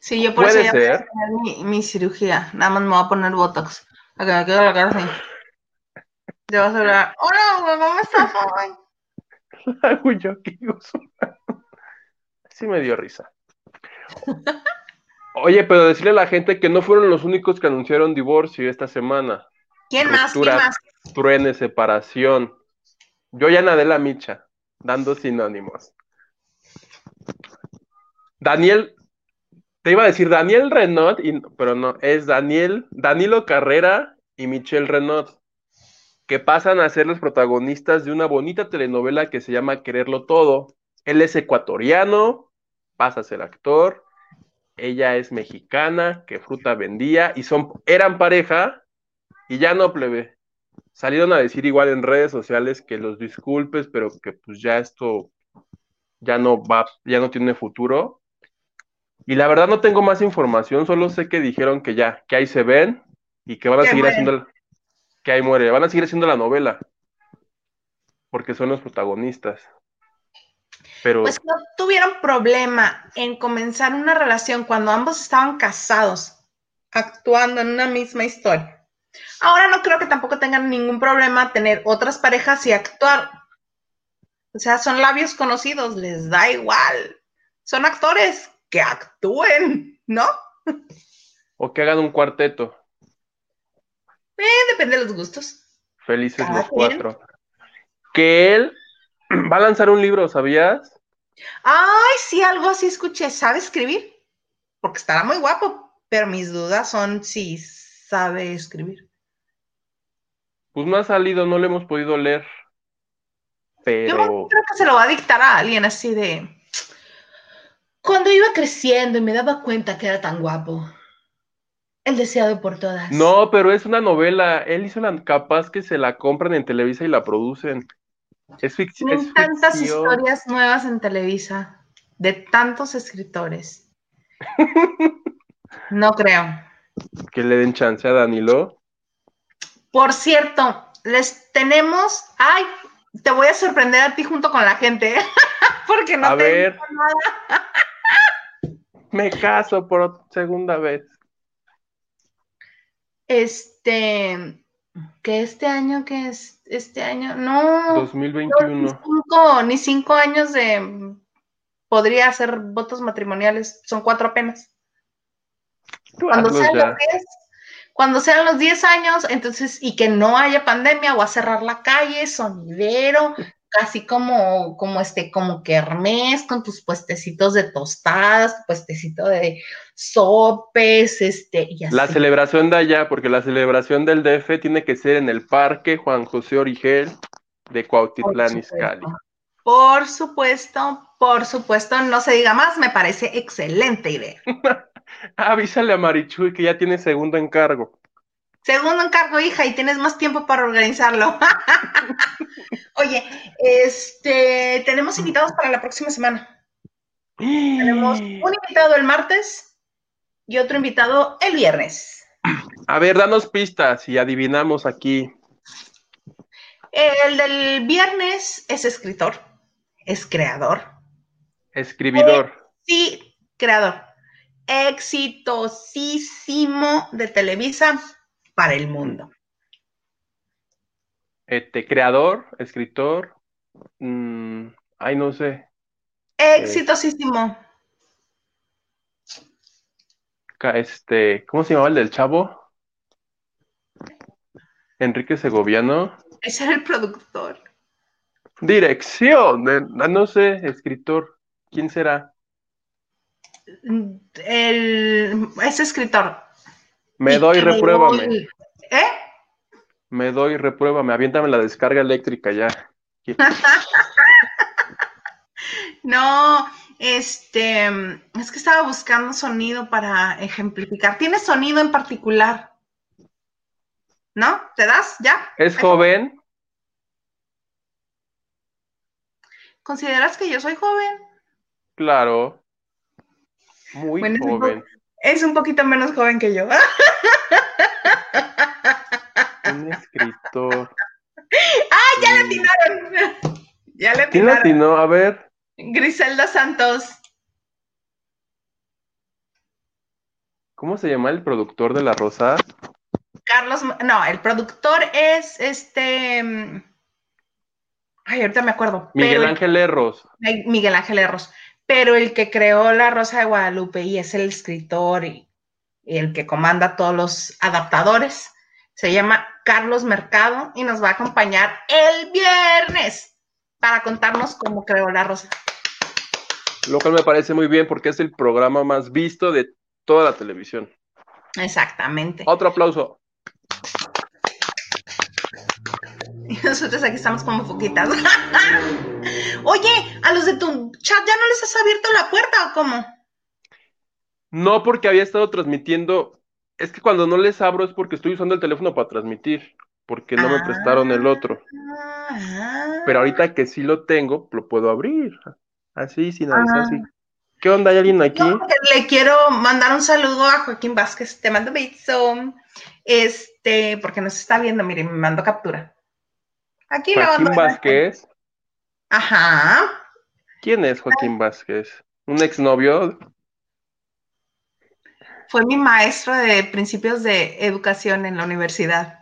Sí, yo por eso ya voy a mi, mi, cirugía. Nada más me voy a poner Botox. A que me quede la cara así. Te vas a hablar. Hola, ¿cómo estás, joven? <laughs> Aguyoki Guzmán. Sí me dio risa. Oye, pero decirle a la gente que no fueron los únicos que anunciaron divorcio esta semana. ¿Quién más? ¿Quién más? Truene, separación. Yo ya nadé la micha, dando sinónimos. Daniel, te iba a decir Daniel Renault, pero no, es Daniel, Danilo Carrera y Michelle Renault, que pasan a ser los protagonistas de una bonita telenovela que se llama Quererlo Todo. Él es ecuatoriano, pasa a ser actor, ella es mexicana, que fruta vendía, y son, eran pareja, y ya no plebe salieron a decir igual en redes sociales que los disculpes, pero que pues ya esto ya no va, ya no tiene futuro. Y la verdad no tengo más información, solo sé que dijeron que ya, que ahí se ven y que van a seguir haciendo, que ahí muere, van a seguir haciendo la novela, porque son los protagonistas. Pero... Pues no tuvieron problema en comenzar una relación cuando ambos estaban casados, actuando en una misma historia. Ahora no creo que tampoco tengan ningún problema tener otras parejas y actuar. O sea, son labios conocidos, les da igual. Son actores que actúen, ¿no? O que hagan un cuarteto. Eh, depende de los gustos. Felices los cuatro. Que él <clears throat> va a lanzar un libro, ¿sabías? Ay, sí, algo así escuché. ¿Sabe escribir? Porque estará muy guapo, pero mis dudas son si sabe escribir. Pues no ha salido, no lo hemos podido leer. Pero. Yo creo que se lo va a dictar a alguien así de. Cuando iba creciendo y me daba cuenta que era tan guapo. El deseado por todas. No, pero es una novela. Él hizo la capaz que se la compran en Televisa y la producen. Es ficción. Hay tantas historias nuevas en Televisa de tantos escritores. <laughs> no creo que le den chance a Danilo. Por cierto, les tenemos, ay, te voy a sorprender a ti junto con la gente, ¿eh? <laughs> porque no a ver, nada. <laughs> me caso por segunda vez. Este, que este año, que es este año, no. 2021. ni, cinco, ni cinco años de, podría hacer votos matrimoniales, son cuatro apenas. Cuando sean, los 10, cuando sean los 10 años, entonces, y que no haya pandemia, o a cerrar la calle, sonidero, casi como, como este, como que hermes con tus puestecitos de tostadas, puestecito de sopes, este, y así. La celebración de allá, porque la celebración del DF tiene que ser en el Parque Juan José Origel de Cuautitlán Izcalli. Por supuesto, por supuesto, no se diga más, me parece excelente idea. <laughs> Avísale a Marichuy que ya tiene segundo encargo. Segundo encargo, hija, y tienes más tiempo para organizarlo. <laughs> Oye, este, tenemos invitados para la próxima semana. tenemos <gasps> un invitado el martes y otro invitado el viernes. A ver, danos pistas y adivinamos aquí. El del viernes es escritor, es creador. Escribidor. sí, creador exitosísimo de Televisa para el mundo. Este, creador, escritor, mm, ay, no sé. Exitosísimo. Este, ¿cómo se llamaba el del chavo? Enrique Segoviano. Ese era el productor. Dirección, no sé, escritor. ¿Quién será? el, ese escritor. Me doy, repruébame. ¿Eh? Me doy, repruébame. Aviéntame la descarga eléctrica ya. <laughs> no, este, es que estaba buscando sonido para ejemplificar. ¿Tiene sonido en particular? ¿No? ¿Te das? ¿Ya? ¿Es joven? ¿Consideras que yo soy joven? Claro. Muy joven. Es un poquito menos joven que yo. <laughs> Un escritor. ¡Ah, ya le atinaron! Ya le ¿Quién atinó? A ver. Griselda Santos. ¿Cómo se llama el productor de La Rosa? Carlos, no, el productor es este. Mm, ay, ahorita me acuerdo. Miguel Ángel Erros. Miguel Ángel Erros pero el que creó La Rosa de Guadalupe y es el escritor y, el que comanda todos los adaptadores, se llama Carlos Mercado y nos va a acompañar el viernes para contarnos cómo creó la rosa. Lo cual me parece muy bien porque es el programa más visto de toda la televisión. Exactamente. Otro aplauso. <laughs> Y nosotros aquí estamos como foquitas. <laughs> Oye, a los de tu chat ya no les has abierto la puerta o cómo? No, porque había estado transmitiendo. Es que cuando no les abro es porque estoy usando el teléfono para transmitir, porque no me prestaron el otro. Ah. Pero ahorita que sí lo tengo, lo puedo abrir. Así, sin avisar, Ah. así. ¿Qué onda? ¿Hay alguien aquí? No, le quiero mandar un saludo a Joaquín Vázquez. Te mando beso. Este, porque nos está viendo, miren, me mando captura. Aquí lo Joaquín. Vázquez. Ajá. ¿Quién es Joaquín Vázquez? ¿Un exnovio? Fue mi maestro de principios de educación en la universidad.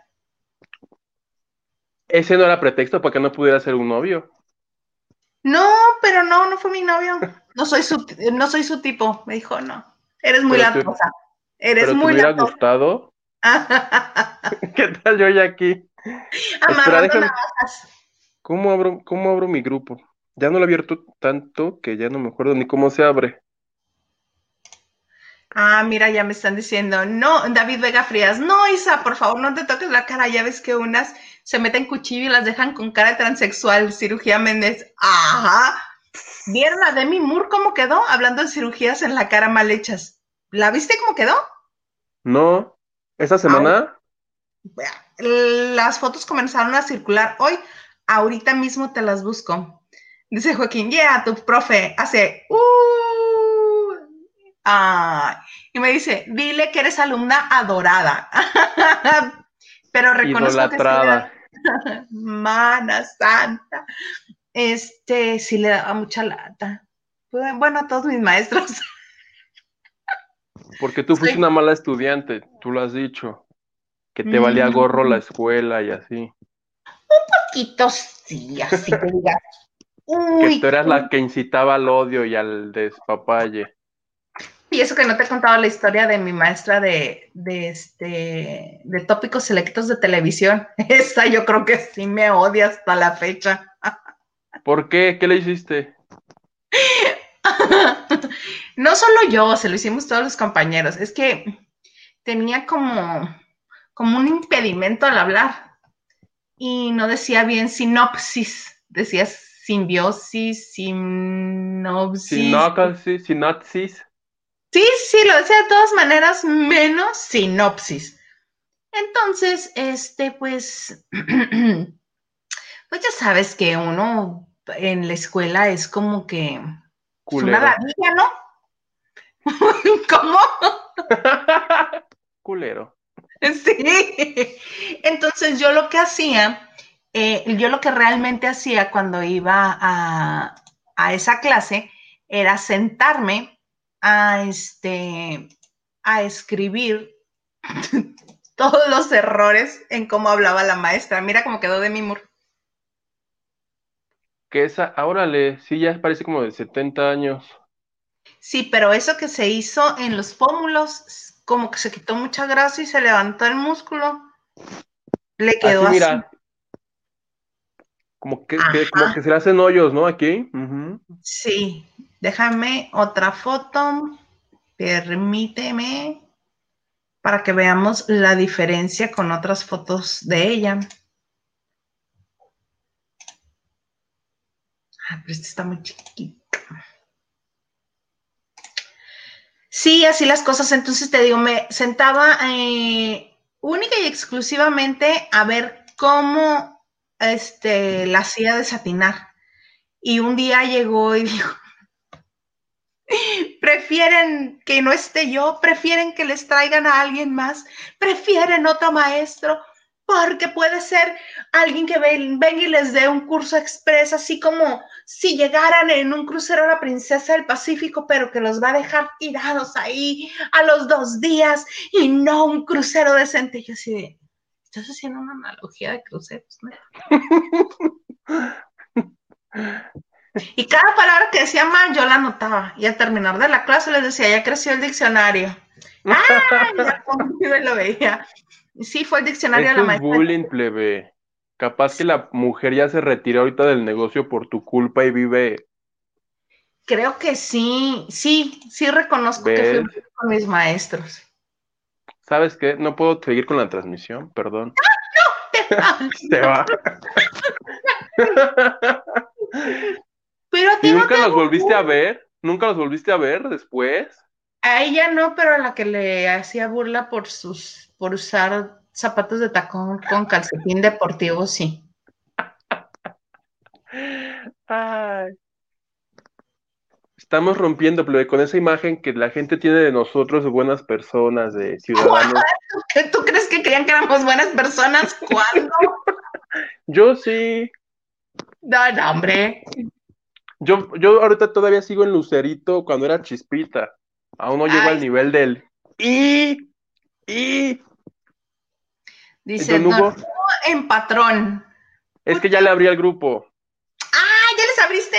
Ese no era pretexto para que no pudiera ser un novio. No, pero no, no fue mi novio. No soy su, no soy su tipo. Me dijo, no. Eres muy Pero te- latosa. Eres Pero te muy hubiera latosa. gustado. <laughs> ¿Qué tal yo ya aquí? Amarrando déjame-. ¿Cómo abro, cómo abro mi grupo? Ya no lo he abierto tanto que ya no me acuerdo ni cómo se abre. Ah, mira, ya me están diciendo, no, David Vega Frías, no, Isa, por favor, no te toques la cara, ya ves que unas se meten cuchillo y las dejan con cara transexual, cirugía Méndez. Ajá. ¿Vieron a Demi Moore cómo quedó? Hablando de cirugías en la cara mal hechas. ¿La viste cómo quedó? No, esta semana Las fotos comenzaron a circular hoy, ahorita mismo te las busco. Dice Joaquín, yeah, tu profe hace, uh, y me dice, dile que eres alumna adorada. <laughs> Pero reconozco que sí idolatrada. <laughs> Mana santa. Este, sí le daba mucha lata. Pues, Bueno, a todos mis maestros. <laughs> Porque tú fuiste una mala estudiante, tú lo has dicho. Que te valía Mm. gorro la escuela y así. Poquito sí, así que digas. Que tú eras la que incitaba al odio y al despapalle. Y eso que no te he contado la historia de mi maestra de, de, este, de tópicos selectos de televisión. <laughs> Esa yo creo que sí me odia hasta la fecha. ¿Por qué? ¿Qué le hiciste? <laughs> No solo yo, se lo hicimos todos los compañeros. Es que tenía como, como un impedimento al hablar y no decía bien sinopsis, decía simbiosis, sinopsis. Sinopsis, sinopsis. Sí, sí, lo decía de todas maneras, menos sinopsis. Entonces, este, pues, <clears throat> pues ya sabes que uno en la escuela es como que pues, una ladilla, ¿no? <laughs> ¿Cómo? <laughs> Culero. Sí. Entonces yo lo que hacía, eh, yo lo que realmente hacía cuando iba a, a esa clase era sentarme a, este, a escribir <laughs> todos los errores en cómo hablaba la maestra. Mira cómo quedó de mi mur. Que esa, ah, órale, sí, ya parece como de 70 años. Sí, pero eso que se hizo en los pómulos, como que se quitó mucha grasa y se levantó el músculo. Le quedó Así, así. mira. Como que, como que se le hacen hoyos, ¿no? Aquí. Sí, déjame otra foto. Permíteme para que veamos la diferencia con otras fotos de ella. Ah, pero esta está muy chiquita. Sí, así las cosas. Entonces te digo, me sentaba eh, única y exclusivamente a ver cómo este, la hacía desatinar. Y un día llegó y dijo, prefieren que no esté yo, prefieren que les traigan a alguien más, prefieren otro maestro, porque puede ser alguien que ven- venga y les dé un curso express, así como si llegaran en un crucero a la princesa del Pacífico, pero que los va a dejar tirados ahí a los dos días y no un crucero decente. Yo así de, estás haciendo una analogía de cruceros, ¿no? <laughs> Y cada palabra que decía mal, yo la anotaba. Y al terminar de la clase les decía, ya creció el diccionario. <laughs> Conmigo y lo veía. Sí, fue el diccionario de la es maestra. bullying, plebe. Capaz que la mujer ya se retiró ahorita del negocio por tu culpa y vive. Creo que sí, sí, sí reconozco que fui con mis maestros. ¿Sabes qué? No puedo seguir con la transmisión, perdón. Se va. Pero a ti ¿Y no nunca te los volviste a ver? ¿Nunca los volviste a ver después? A ella no, pero a la que le hacía burla por sus, por usar zapatos de tacón con calcetín deportivo, sí. <laughs> Ay. Estamos rompiendo, plebe, con esa imagen que la gente tiene de nosotros, de buenas personas, de ciudadanos. <laughs> ¿Qué, ¿Tú crees que creían que éramos buenas personas? ¿Cuándo? <laughs> Yo sí. No, no, hombre. Yo, yo ahorita todavía sigo en Lucerito cuando era chispita. Aún no llego Ay. al nivel del y y Dice, Don Hugo, en patrón. es que ya le abrí al grupo. Ah, ¿ya les abriste?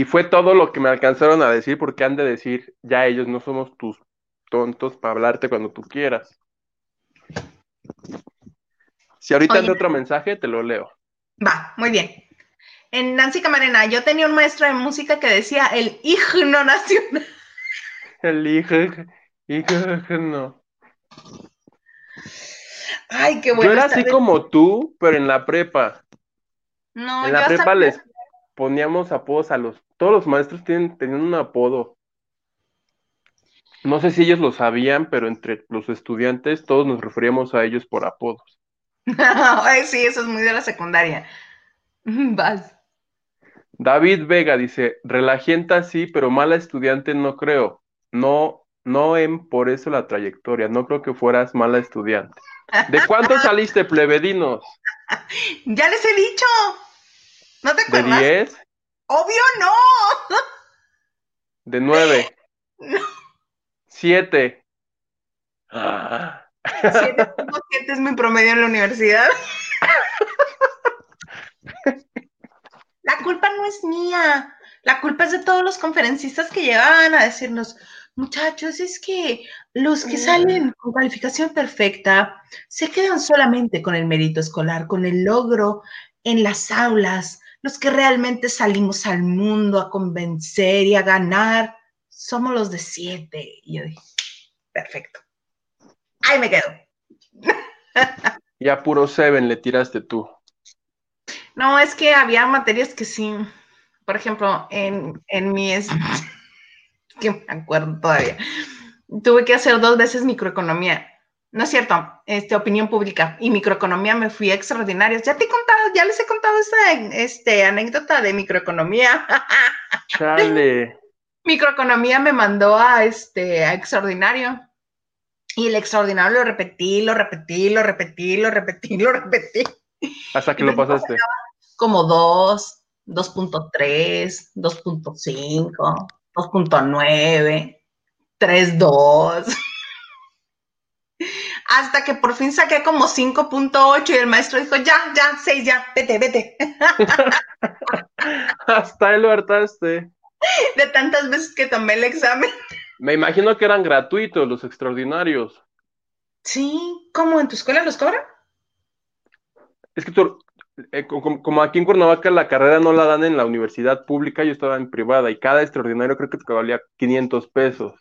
Y fue todo lo que me alcanzaron a decir, porque han de decir, ya ellos no somos tus tontos para hablarte cuando tú quieras. Si ahorita Oye. anda otro mensaje, te lo leo. Va, muy bien. En Nancy Camarena, yo tenía un maestro de música que decía el himno nacional. <laughs> El hijo, hijo, no. Ay, qué Yo bueno. era esta así vez- como tú, pero en la prepa. No, En yo la hasta- prepa les poníamos apodos a los. Todos los maestros tienen, tenían un apodo. No sé si ellos lo sabían, pero entre los estudiantes todos nos referíamos a ellos por apodos. <laughs> Ay, sí, eso es muy de la secundaria. <laughs> Vas. David Vega dice, relajienta sí, pero mala estudiante no creo. No, no en por eso la trayectoria. No creo que fueras mala estudiante. ¿De cuánto <laughs> saliste, plebedinos? Ya les he dicho. ¿No te ¿De acuerdas? 10? Obvio no. ¿De 9? No. 7. Ah. 7.7 es mi promedio en la universidad. La culpa no es mía. La culpa es de todos los conferencistas que llegaban a decirnos, muchachos, es que los que salen con calificación perfecta se quedan solamente con el mérito escolar, con el logro en las aulas. Los que realmente salimos al mundo a convencer y a ganar somos los de siete. Y yo dije, perfecto. Ahí me quedo. <laughs> Y a puro 7 le tiraste tú. No, es que había materias que sí. Por ejemplo, en, en mi es <laughs> que me acuerdo todavía. Tuve que hacer dos veces microeconomía. No es cierto, este, opinión pública y microeconomía me fui a extraordinarios. Ya te he contado, ya les he contado esta este, anécdota de microeconomía. <laughs> Chale. microeconomía me mandó a este a extraordinario. Y el extraordinario lo repetí, lo repetí, lo repetí, lo repetí, <laughs> lo repetí. Hasta que lo pasaste. como 2, 2.3, 2.5, 2.9, 3.2. Hasta que por fin saqué como 5.8 y el maestro dijo, ya, ya, 6, ya, vete, vete. <laughs> Hasta ahí lo hartaste. De tantas veces que tomé el examen. Me imagino que eran gratuitos los extraordinarios. Sí, ¿cómo en tu escuela los cobran? Es que tú, eh, como, como aquí en Cuernavaca la carrera no la dan en la universidad pública, yo estaba en privada y cada extraordinario creo que te valía 500 pesos.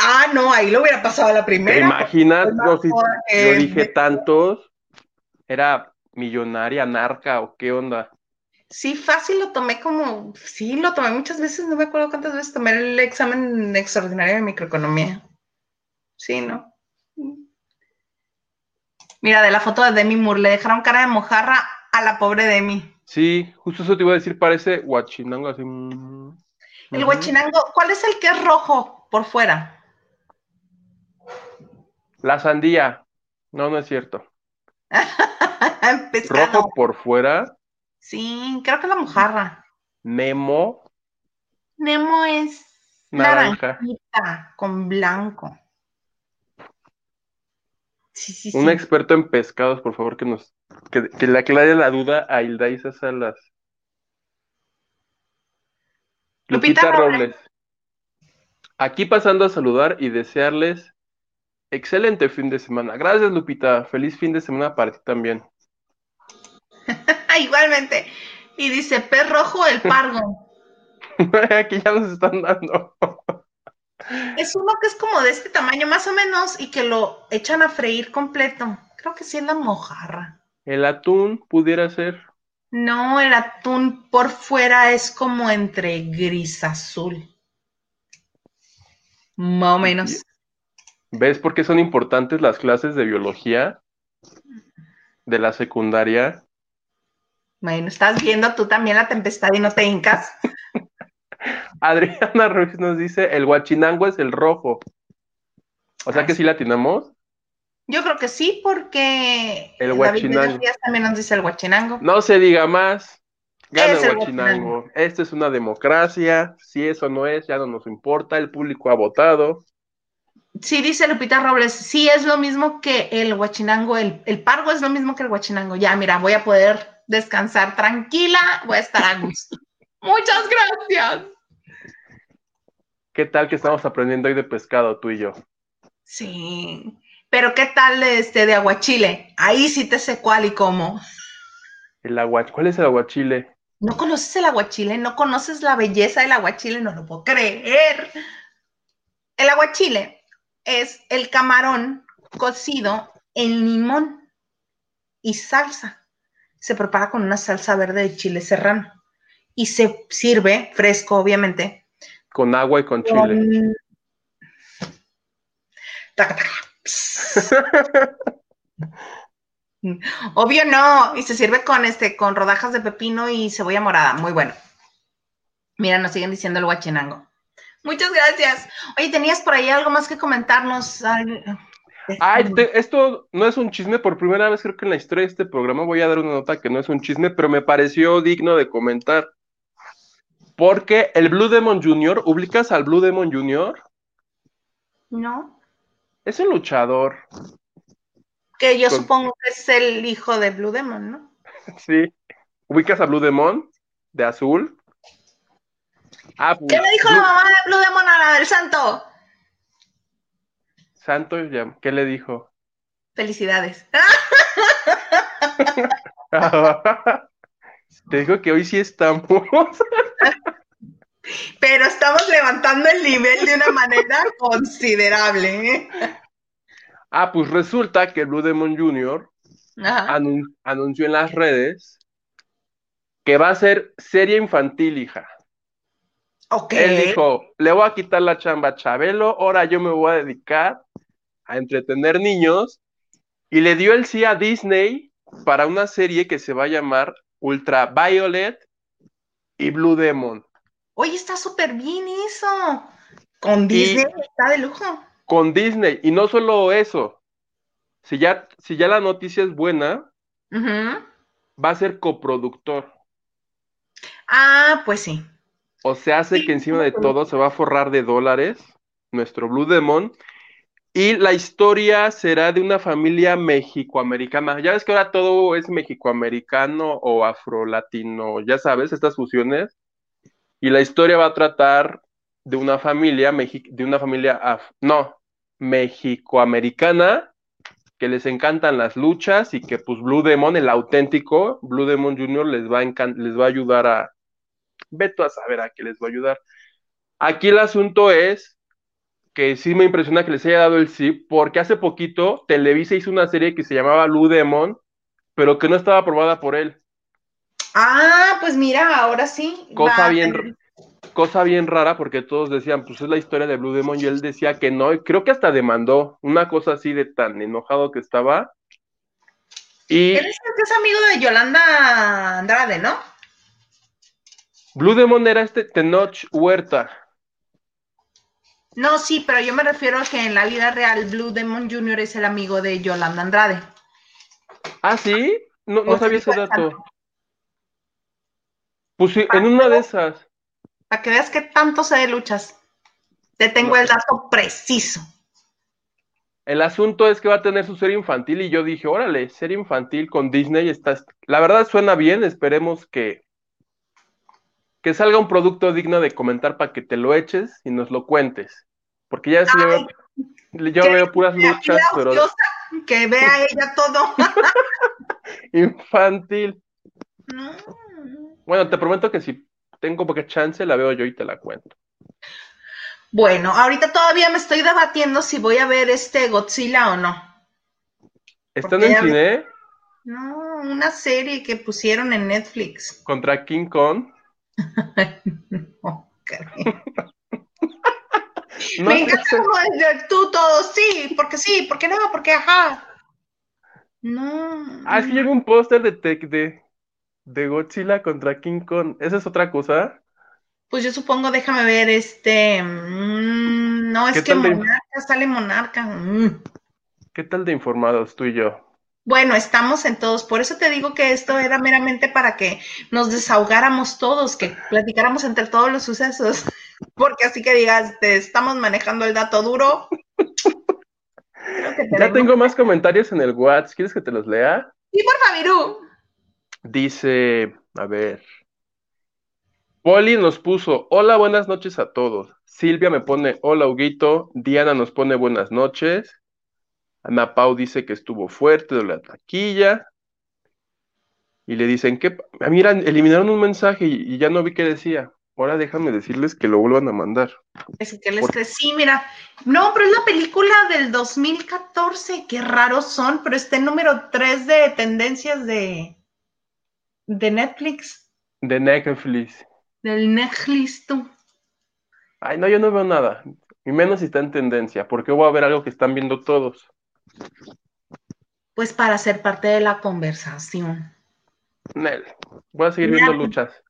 Ah, no, ahí lo hubiera pasado a la ¿Te primera. imaginas? No, si yo dije tantos, era millonaria, narca o qué onda. Sí, fácil lo tomé como, sí, lo tomé muchas veces, no me acuerdo cuántas veces tomé el examen extraordinario de microeconomía. Sí, ¿no? Mira, de la foto de Demi Moore, le dejaron cara de mojarra a la pobre Demi. Sí, justo eso te iba a decir, parece guachinango así. mm, El guachinango, ¿cuál es el que es rojo por fuera? La sandía. No, no es cierto. <laughs> Rojo por fuera. Sí, creo que la mojarra. Nemo. Nemo es naranja con blanco. Un experto en pescados, por favor, que nos que, le aclare la duda a Hilda Salas. Lupita, Lupita Robles. Aquí pasando a saludar y desearles excelente fin de semana. Gracias, Lupita. Feliz fin de semana para ti también. <laughs> Igualmente. Y dice, pez rojo el pargo. <laughs> Aquí ya nos están dando. es uno que es como de este tamaño más o menos y que lo echan a freír completo. Creo que sí es la mojarra. El atún pudiera ser. No, el atún por fuera es como entre gris azul. Más o menos. ¿Ves por qué son importantes las clases de biología de la secundaria? Bueno, estás viendo tú también la tempestad y no te hincas. <laughs> Adriana Ruiz nos dice, el guachinango es el rojo. O sea que sí latinamos. Yo creo que sí, porque el guachinango. también nos dice el guachinango. No se diga más. Gana el guachinango. Esto es una democracia. Si eso no es, ya no nos importa. El público ha votado. Sí, dice Lupita Robles, sí es lo mismo que el guachinango, el, el pargo es lo mismo que el guachinango. Ya, mira, voy a poder descansar tranquila, voy a estar a gusto. <laughs> Muchas gracias. ¿Qué tal que estamos aprendiendo hoy de pescado, tú y yo? Sí, pero ¿qué tal este de aguachile? Ahí sí te sé cuál y cómo. El agua, ¿cuál es el aguachile? ¿No conoces el aguachile? ¿No conoces la belleza del aguachile? No lo puedo creer. El aguachile es el camarón cocido en limón y salsa. Se prepara con una salsa verde de chile serrano y se sirve fresco, obviamente. Con agua y con, chile. <laughs> Obvio no, y se sirve con este, con rodajas de pepino y cebolla morada, muy bueno. Mira, nos siguen diciendo el guachinango. Muchas gracias. Oye, ¿tenías por ahí algo más que comentarnos? Ay, esto no es un chisme, por primera vez creo que en la historia de este programa voy a dar una nota que no es un chisme, pero me pareció digno de comentar. Porque el Blue Demon Jr., ¿ubicas al Blue Demon Jr.? No. Es un luchador. Que yo supongo que es el hijo de Blue Demon, ¿no? <laughs> sí. ¿Ubicas a Blue Demon? De azul. Ah, pues, ¿Qué le dijo la mamá de Blue Demon a la del santo? Santo, ¿qué le dijo? Felicidades. <laughs> Te digo que hoy sí estamos. <laughs> Pero estamos levantando el nivel de una manera considerable. ¿eh? Ah, pues resulta que Blue Demon Jr. anunció en las redes que va a ser serie infantil, hija. Ok. Él dijo, le voy a quitar la chamba a Chabelo, ahora yo me voy a dedicar a entretener niños. Y le dio el sí a Disney para una serie que se va a llamar Ultra Violet y Blue Demon. Oye, está súper bien eso. Con Disney está de lujo. Con Disney. Y no solo eso. Si ya, si ya la noticia es buena, va a ser coproductor. Ah, pues sí. O se hace que encima de todo se va a forrar de dólares nuestro Blue Demon y la historia será de una familia mexicoamericana. Ya ves que ahora todo es mexicoamericano o afrolatino, ya sabes, estas fusiones. Y la historia va a tratar de una familia, de una familia, no, mexicoamericana, que les encantan las luchas y que pues Blue Demon, el auténtico, Blue Demon Jr. les va a, les va a ayudar a, veto a saber a qué les va a ayudar. Aquí el asunto es que sí me impresiona que les haya dado el sí, porque hace poquito Televisa hizo una serie que se llamaba Blue Demon, pero que no estaba aprobada por él. Ah, pues mira, ahora sí. Cosa bien, cosa bien rara, porque todos decían, pues es la historia de Blue Demon, y él decía que no, y creo que hasta demandó una cosa así de tan enojado que estaba. Y... Él es el que es amigo de Yolanda Andrade, ¿no? Blue Demon era este Tenoch Huerta. No, sí, pero yo me refiero a que en la vida real Blue Demon Jr. es el amigo de Yolanda Andrade. ¿Ah, sí? No, no sabía ese dato. Pues sí, en una de esas. Para que veas qué tanto sé de luchas. Te tengo el dato preciso. El asunto es que va a tener su serie infantil y yo dije, órale, serie infantil con Disney está, la verdad suena bien, esperemos que que salga un producto digno de comentar para que te lo eches y nos lo cuentes, porque ya yo, veo puras luchas, pero que vea ella todo. <laughs> infantil. Bueno, te prometo que si tengo poca chance la veo yo y te la cuento. Bueno, ahorita todavía me estoy debatiendo si voy a ver este Godzilla o no. ¿Están en cine? No, una serie que pusieron en Netflix. ¿Contra King Kong? No, me encanta tú todo, sí, porque sí, porque no, porque ajá. No. Ah, es que llega un póster de, de, de Godzilla contra King Kong. ¿Esa es otra cosa? Pues yo supongo, déjame ver, este. Mm, no, es que Monarca sale Monarca. Mm. ¿Qué tal de informados tú y yo? Bueno, estamos en todos. Por eso te digo que esto era meramente para que nos desahogáramos todos, que platicáramos entre todos los sucesos. <laughs> Porque así que digas, te estamos manejando el dato duro. ya tengo más comentarios en el WhatsApp. ¿Quieres que te los lea? Sí, por favor. Dice, a ver. Poli nos puso, hola, buenas noches a todos. Silvia me pone, hola, Huguito. Diana nos pone buenas noches. Ana Pau dice que estuvo fuerte de la taquilla. Y le dicen que, ah, mira, eliminaron un mensaje y, ya no vi qué decía. Ahora déjame decirles que lo vuelvan a mandar. Es que les sí, mira. No, pero es la película del 2014. Qué raros son, pero está en número 3 de tendencias de, de Netflix. De Netflix. Del Netflix, tú. Ay, no, yo no veo nada. Y menos si está en tendencia, porque voy a ver algo que están viendo todos. Pues para ser parte de la conversación. Nel, voy a seguir viendo luchas.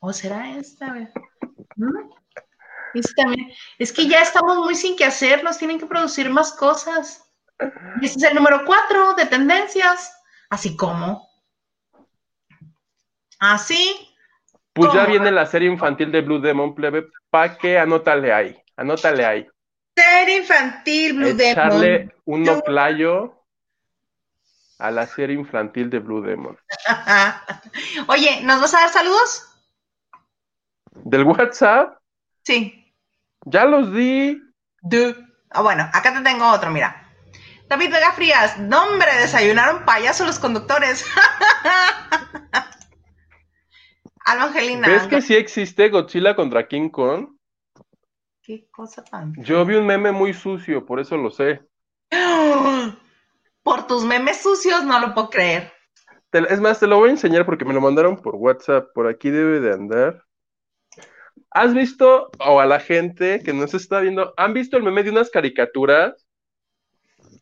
¿O será esta? ¿Mm? Es que ya estamos muy sin que hacer, nos tienen que producir más cosas. Este es el número cuatro de tendencias. Así como. Así. Pues ya viene la serie infantil de Blue Demon Plebe, ¿para que anótale ahí? Anótale ahí. Serie infantil Blue Echarle un noplayo a la serie infantil de Blue Demon. <laughs> Oye, ¿nos vas a dar saludos? ¿Del WhatsApp? Sí. Ya los di. Ah, bueno, acá te tengo otro, mira. David Vega Frías, nombre, desayunaron payasos los conductores. <laughs> Alma Angelina. ¿Ves que sí existe Godzilla contra King Kong? Qué cosa tan. Yo vi un meme muy sucio, por eso lo sé. Por tus memes sucios no lo puedo creer. es más, te lo voy a enseñar porque me lo mandaron por WhatsApp. Por aquí debe de andar. ¿Has visto, o a la gente que nos está viendo, han visto el meme de unas caricaturas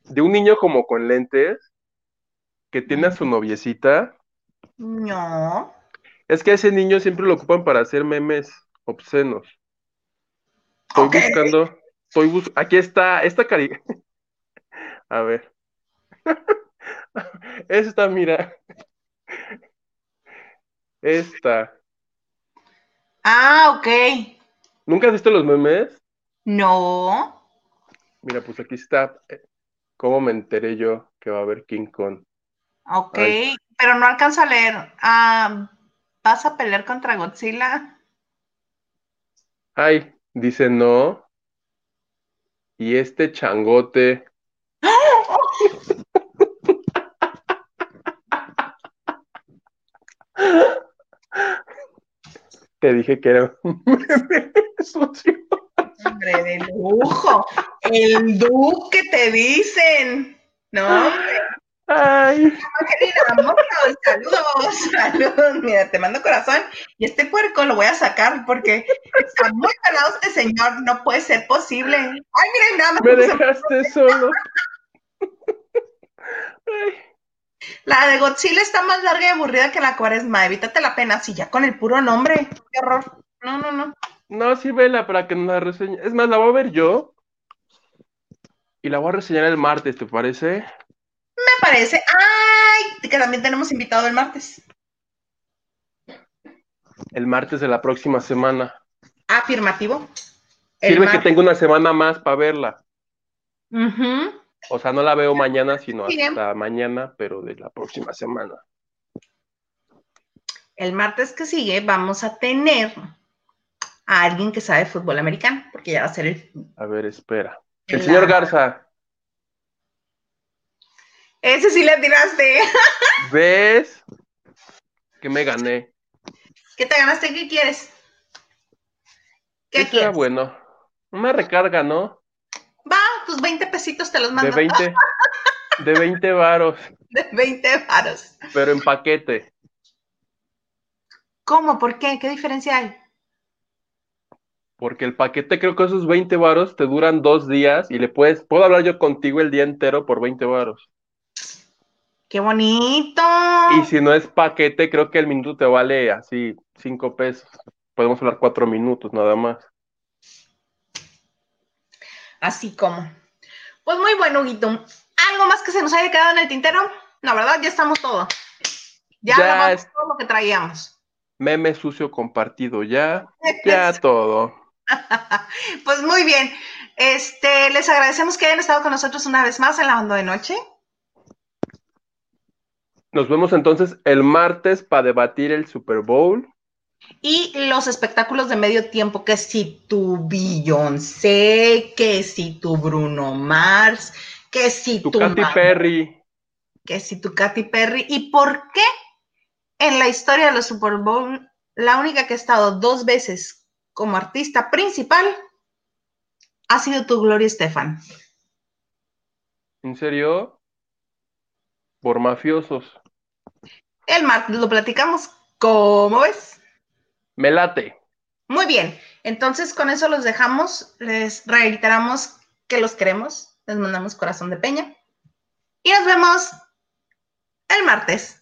de un niño como con lentes que tiene a su noviecita? No. Es que a ese niño siempre lo ocupan para hacer memes obscenos. Estoy buscando, estoy bus aquí está, esta cari... <laughs> A ver. <laughs> Esta, mira. Esta. Ah, ok. ¿Nunca has visto los memes? No. Mira, pues aquí está. Eh, ¿Cómo me enteré yo que va a haber King Kong? Ok, pero no alcanzo a leer. Ah, ¿Vas a pelear contra Godzilla? Ay, Dice no. Y este changote. Te dije que era un. Hombre, de lujo. El duque te dicen. No, Ay. <laughs> saludos, saludos. Mira, te mando corazón. Y este puerco lo voy a sacar porque está muy calado este señor. No puede ser posible. Ay, miren, nada más. Me dejaste solo. La de Godzilla está más larga y aburrida que la cuaresma. Evítate la pena, si ya con el puro nombre. Qué horror. No, no, no. No, sí, vela para que nos la reseñe. Es más, la voy a ver yo. Y la voy a reseñar el martes, ¿te parece? Me parece? ¡Ay! Que también tenemos invitado el martes. El martes de la próxima semana. Afirmativo. Sirve que tengo una semana más para verla. O sea, no la veo mañana, sino hasta mañana, pero de la próxima semana. El martes que sigue vamos a tener a alguien que sabe fútbol americano, porque ya va a ser el. A ver, espera. El señor Garza. Ese sí le tiraste. ¿Ves? Que me gané. ¿Qué te ganaste? ¿Qué quieres? ¿Qué quieres? bueno. Una recarga, ¿no? Va, tus 20 pesitos te los mando. De 20, <laughs> de 20 varos. De 20 varos. Pero en paquete. ¿Cómo? ¿Por qué? ¿Qué diferencia hay? Porque el paquete, creo que esos 20 varos te duran dos días y le puedes, puedo hablar yo contigo el día entero por 20 varos. ¡Qué bonito! Y si no es paquete, creo que el minuto te vale así 5 pesos. Podemos hablar 4 minutos nada más. Así como. Pues muy bueno, Huguito. ¿Algo más que se nos haya quedado en el tintero? La verdad, ya estamos todo. Ya, ya todo lo que traíamos. Meme sucio compartido, ya, <laughs> ya todo. pues muy bien. Este, les agradecemos que hayan estado con nosotros una vez más en la onda de noche. Nos vemos entonces el martes para debatir el Super Bowl. Y los espectáculos de medio tiempo, que si tu Beyoncé, que si tu Bruno Mars, que si tu, Katy Perry. Que si tu Katy Perry. ¿Y por qué en la historia de los Super Bowl, la única que ha estado dos veces como artista principal ha sido tu Gloria Estefan? ¿En serio? Por mafiosos. El martes lo platicamos. ¿Cómo ves? Me late. Muy bien. Entonces, con eso los dejamos. Les reiteramos que los queremos. Les mandamos corazón de peña. Y nos vemos el martes.